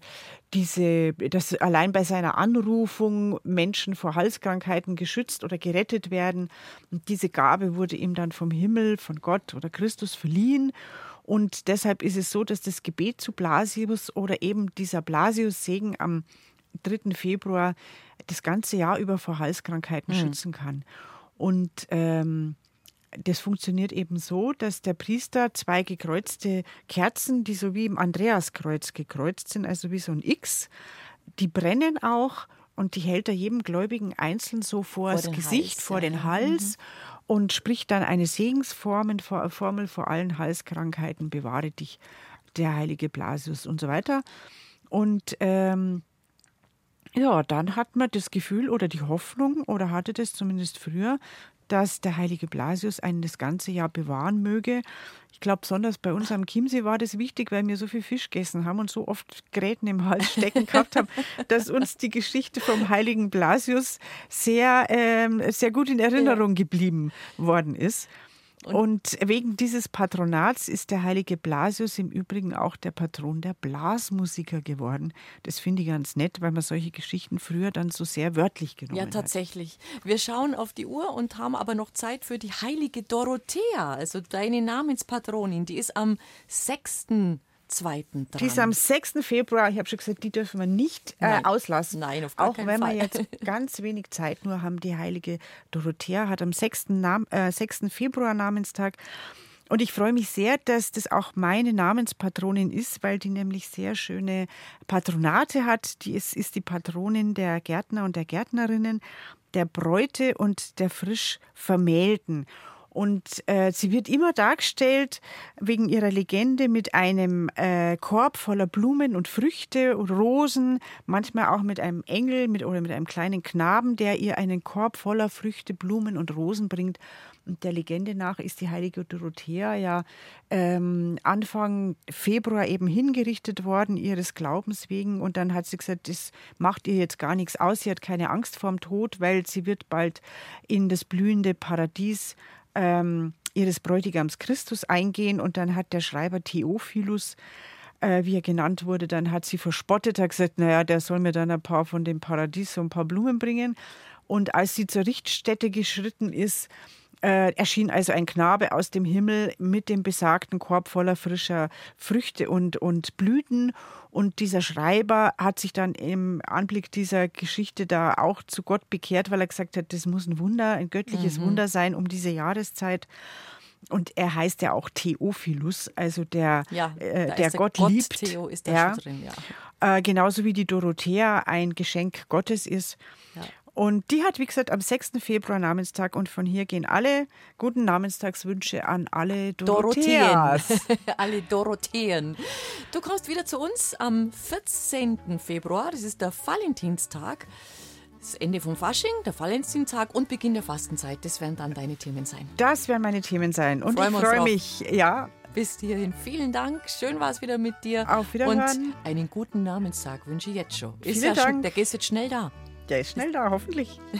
diese, dass allein bei seiner Anrufung Menschen vor Halskrankheiten geschützt oder gerettet werden. Und diese Gabe wurde ihm dann vom Himmel, von Gott oder Christus verliehen. Und deshalb ist es so, dass das Gebet zu Blasius oder eben dieser Blasius-Segen am 3. Februar das ganze Jahr über vor Halskrankheiten mhm. schützen kann. Und ähm, das funktioniert eben so, dass der Priester zwei gekreuzte Kerzen, die so wie im Andreaskreuz gekreuzt sind, also wie so ein X, die brennen auch und die hält er jedem Gläubigen einzeln so vor, vor das Gesicht, Hals, vor ja. den Hals. Mhm und spricht dann eine Segensformel Formel vor allen Halskrankheiten, bewahre dich, der heilige Blasius und so weiter. Und ähm, ja, dann hat man das Gefühl oder die Hoffnung oder hatte das zumindest früher, dass der heilige Blasius einen das ganze Jahr bewahren möge. Ich glaube, besonders bei uns am Chiemsee war das wichtig, weil wir so viel Fisch gegessen haben und so oft Gräten im Hals stecken gehabt haben, dass uns die Geschichte vom heiligen Blasius sehr, ähm, sehr gut in Erinnerung geblieben worden ist. Und, wegen dieses Patronats ist der heilige Blasius im Übrigen auch der Patron der Blasmusiker geworden. Das finde ich ganz nett, weil man solche Geschichten früher dann so sehr wörtlich genommen hat. Ja, tatsächlich. Hat. Wir schauen auf die Uhr und haben aber noch Zeit für die heilige Dorothea, also deine Namenspatronin. Die ist am 6 zweiten dran. Die ist am 6. Februar, ich habe schon gesagt, die dürfen wir nicht äh, auslassen. Nein, auf gar Auch wenn Fall. wir jetzt ganz wenig Zeit nur haben. Die heilige Dorothea hat am 6. Nam äh, 6. Februar Namenstag. Und ich freue mich sehr, dass das auch meine Namenspatronin ist, weil die nämlich sehr schöne Patronate hat. Die ist, ist die Patronin der Gärtner und der Gärtnerinnen, der Bräute und der frisch Vermählten. Und äh, sie wird immer dargestellt wegen ihrer Legende mit einem äh, Korb voller Blumen und Früchte und Rosen, manchmal auch mit einem Engel mit, oder mit einem kleinen Knaben, der ihr einen Korb voller Früchte, Blumen und Rosen bringt. Und der Legende nach ist die heilige Dorothea ja ähm, Anfang Februar eben hingerichtet worden, ihres Glaubens wegen. Und dann hat sie gesagt, das macht ihr jetzt gar nichts aus. Sie hat keine Angst vorm Tod, weil sie wird bald in das blühende Paradies ähm, ihres Bräutigams Christus eingehen und dann hat der Schreiber Theophilus äh, wie er genannt wurde, dann hat sie verspottet, hat gesagt, naja, der soll mir dann ein paar von dem Paradies so ein paar Blumen bringen. Und als sie zur Richtstätte geschritten ist, äh, erschien also ein Knabe aus dem Himmel mit dem besagten Korb voller frischer Früchte und, und Blüten. Und dieser Schreiber hat sich dann im Anblick dieser Geschichte da auch zu Gott bekehrt, weil er gesagt hat, das muss ein Wunder, ein göttliches mhm. Wunder sein um diese Jahreszeit. Und er heißt ja auch Theophilus, also der, ja, äh, der Gott, Gott, liebt. Theo ist da ja. drin, ja. Äh, genauso wie die Dorothea ein Geschenk Gottes ist. Ja. Und die hat, wie gesagt, am 6. Februar Namenstag und von hier gehen alle guten Namenstagswünsche an alle Dorotheas. Dorotheen. alle Dorotheen. Du kommst wieder zu uns am 14. Februar, das ist der Valentinstag. Das Ende vom Fasching, der Valentinstag und Beginn der Fastenzeit. Das werden dann deine Themen sein. Das werden meine Themen sein. Und Freuen ich freue mich, ja. Bis hierhin. Vielen Dank. Schön war es wieder mit dir. Auf Wiederhören. Und einen guten Namenstag wünsche ich jetzt schon. Ist Vielen ja Dank. Schon, der geht jetzt schnell da. Der ist schnell da, hoffentlich.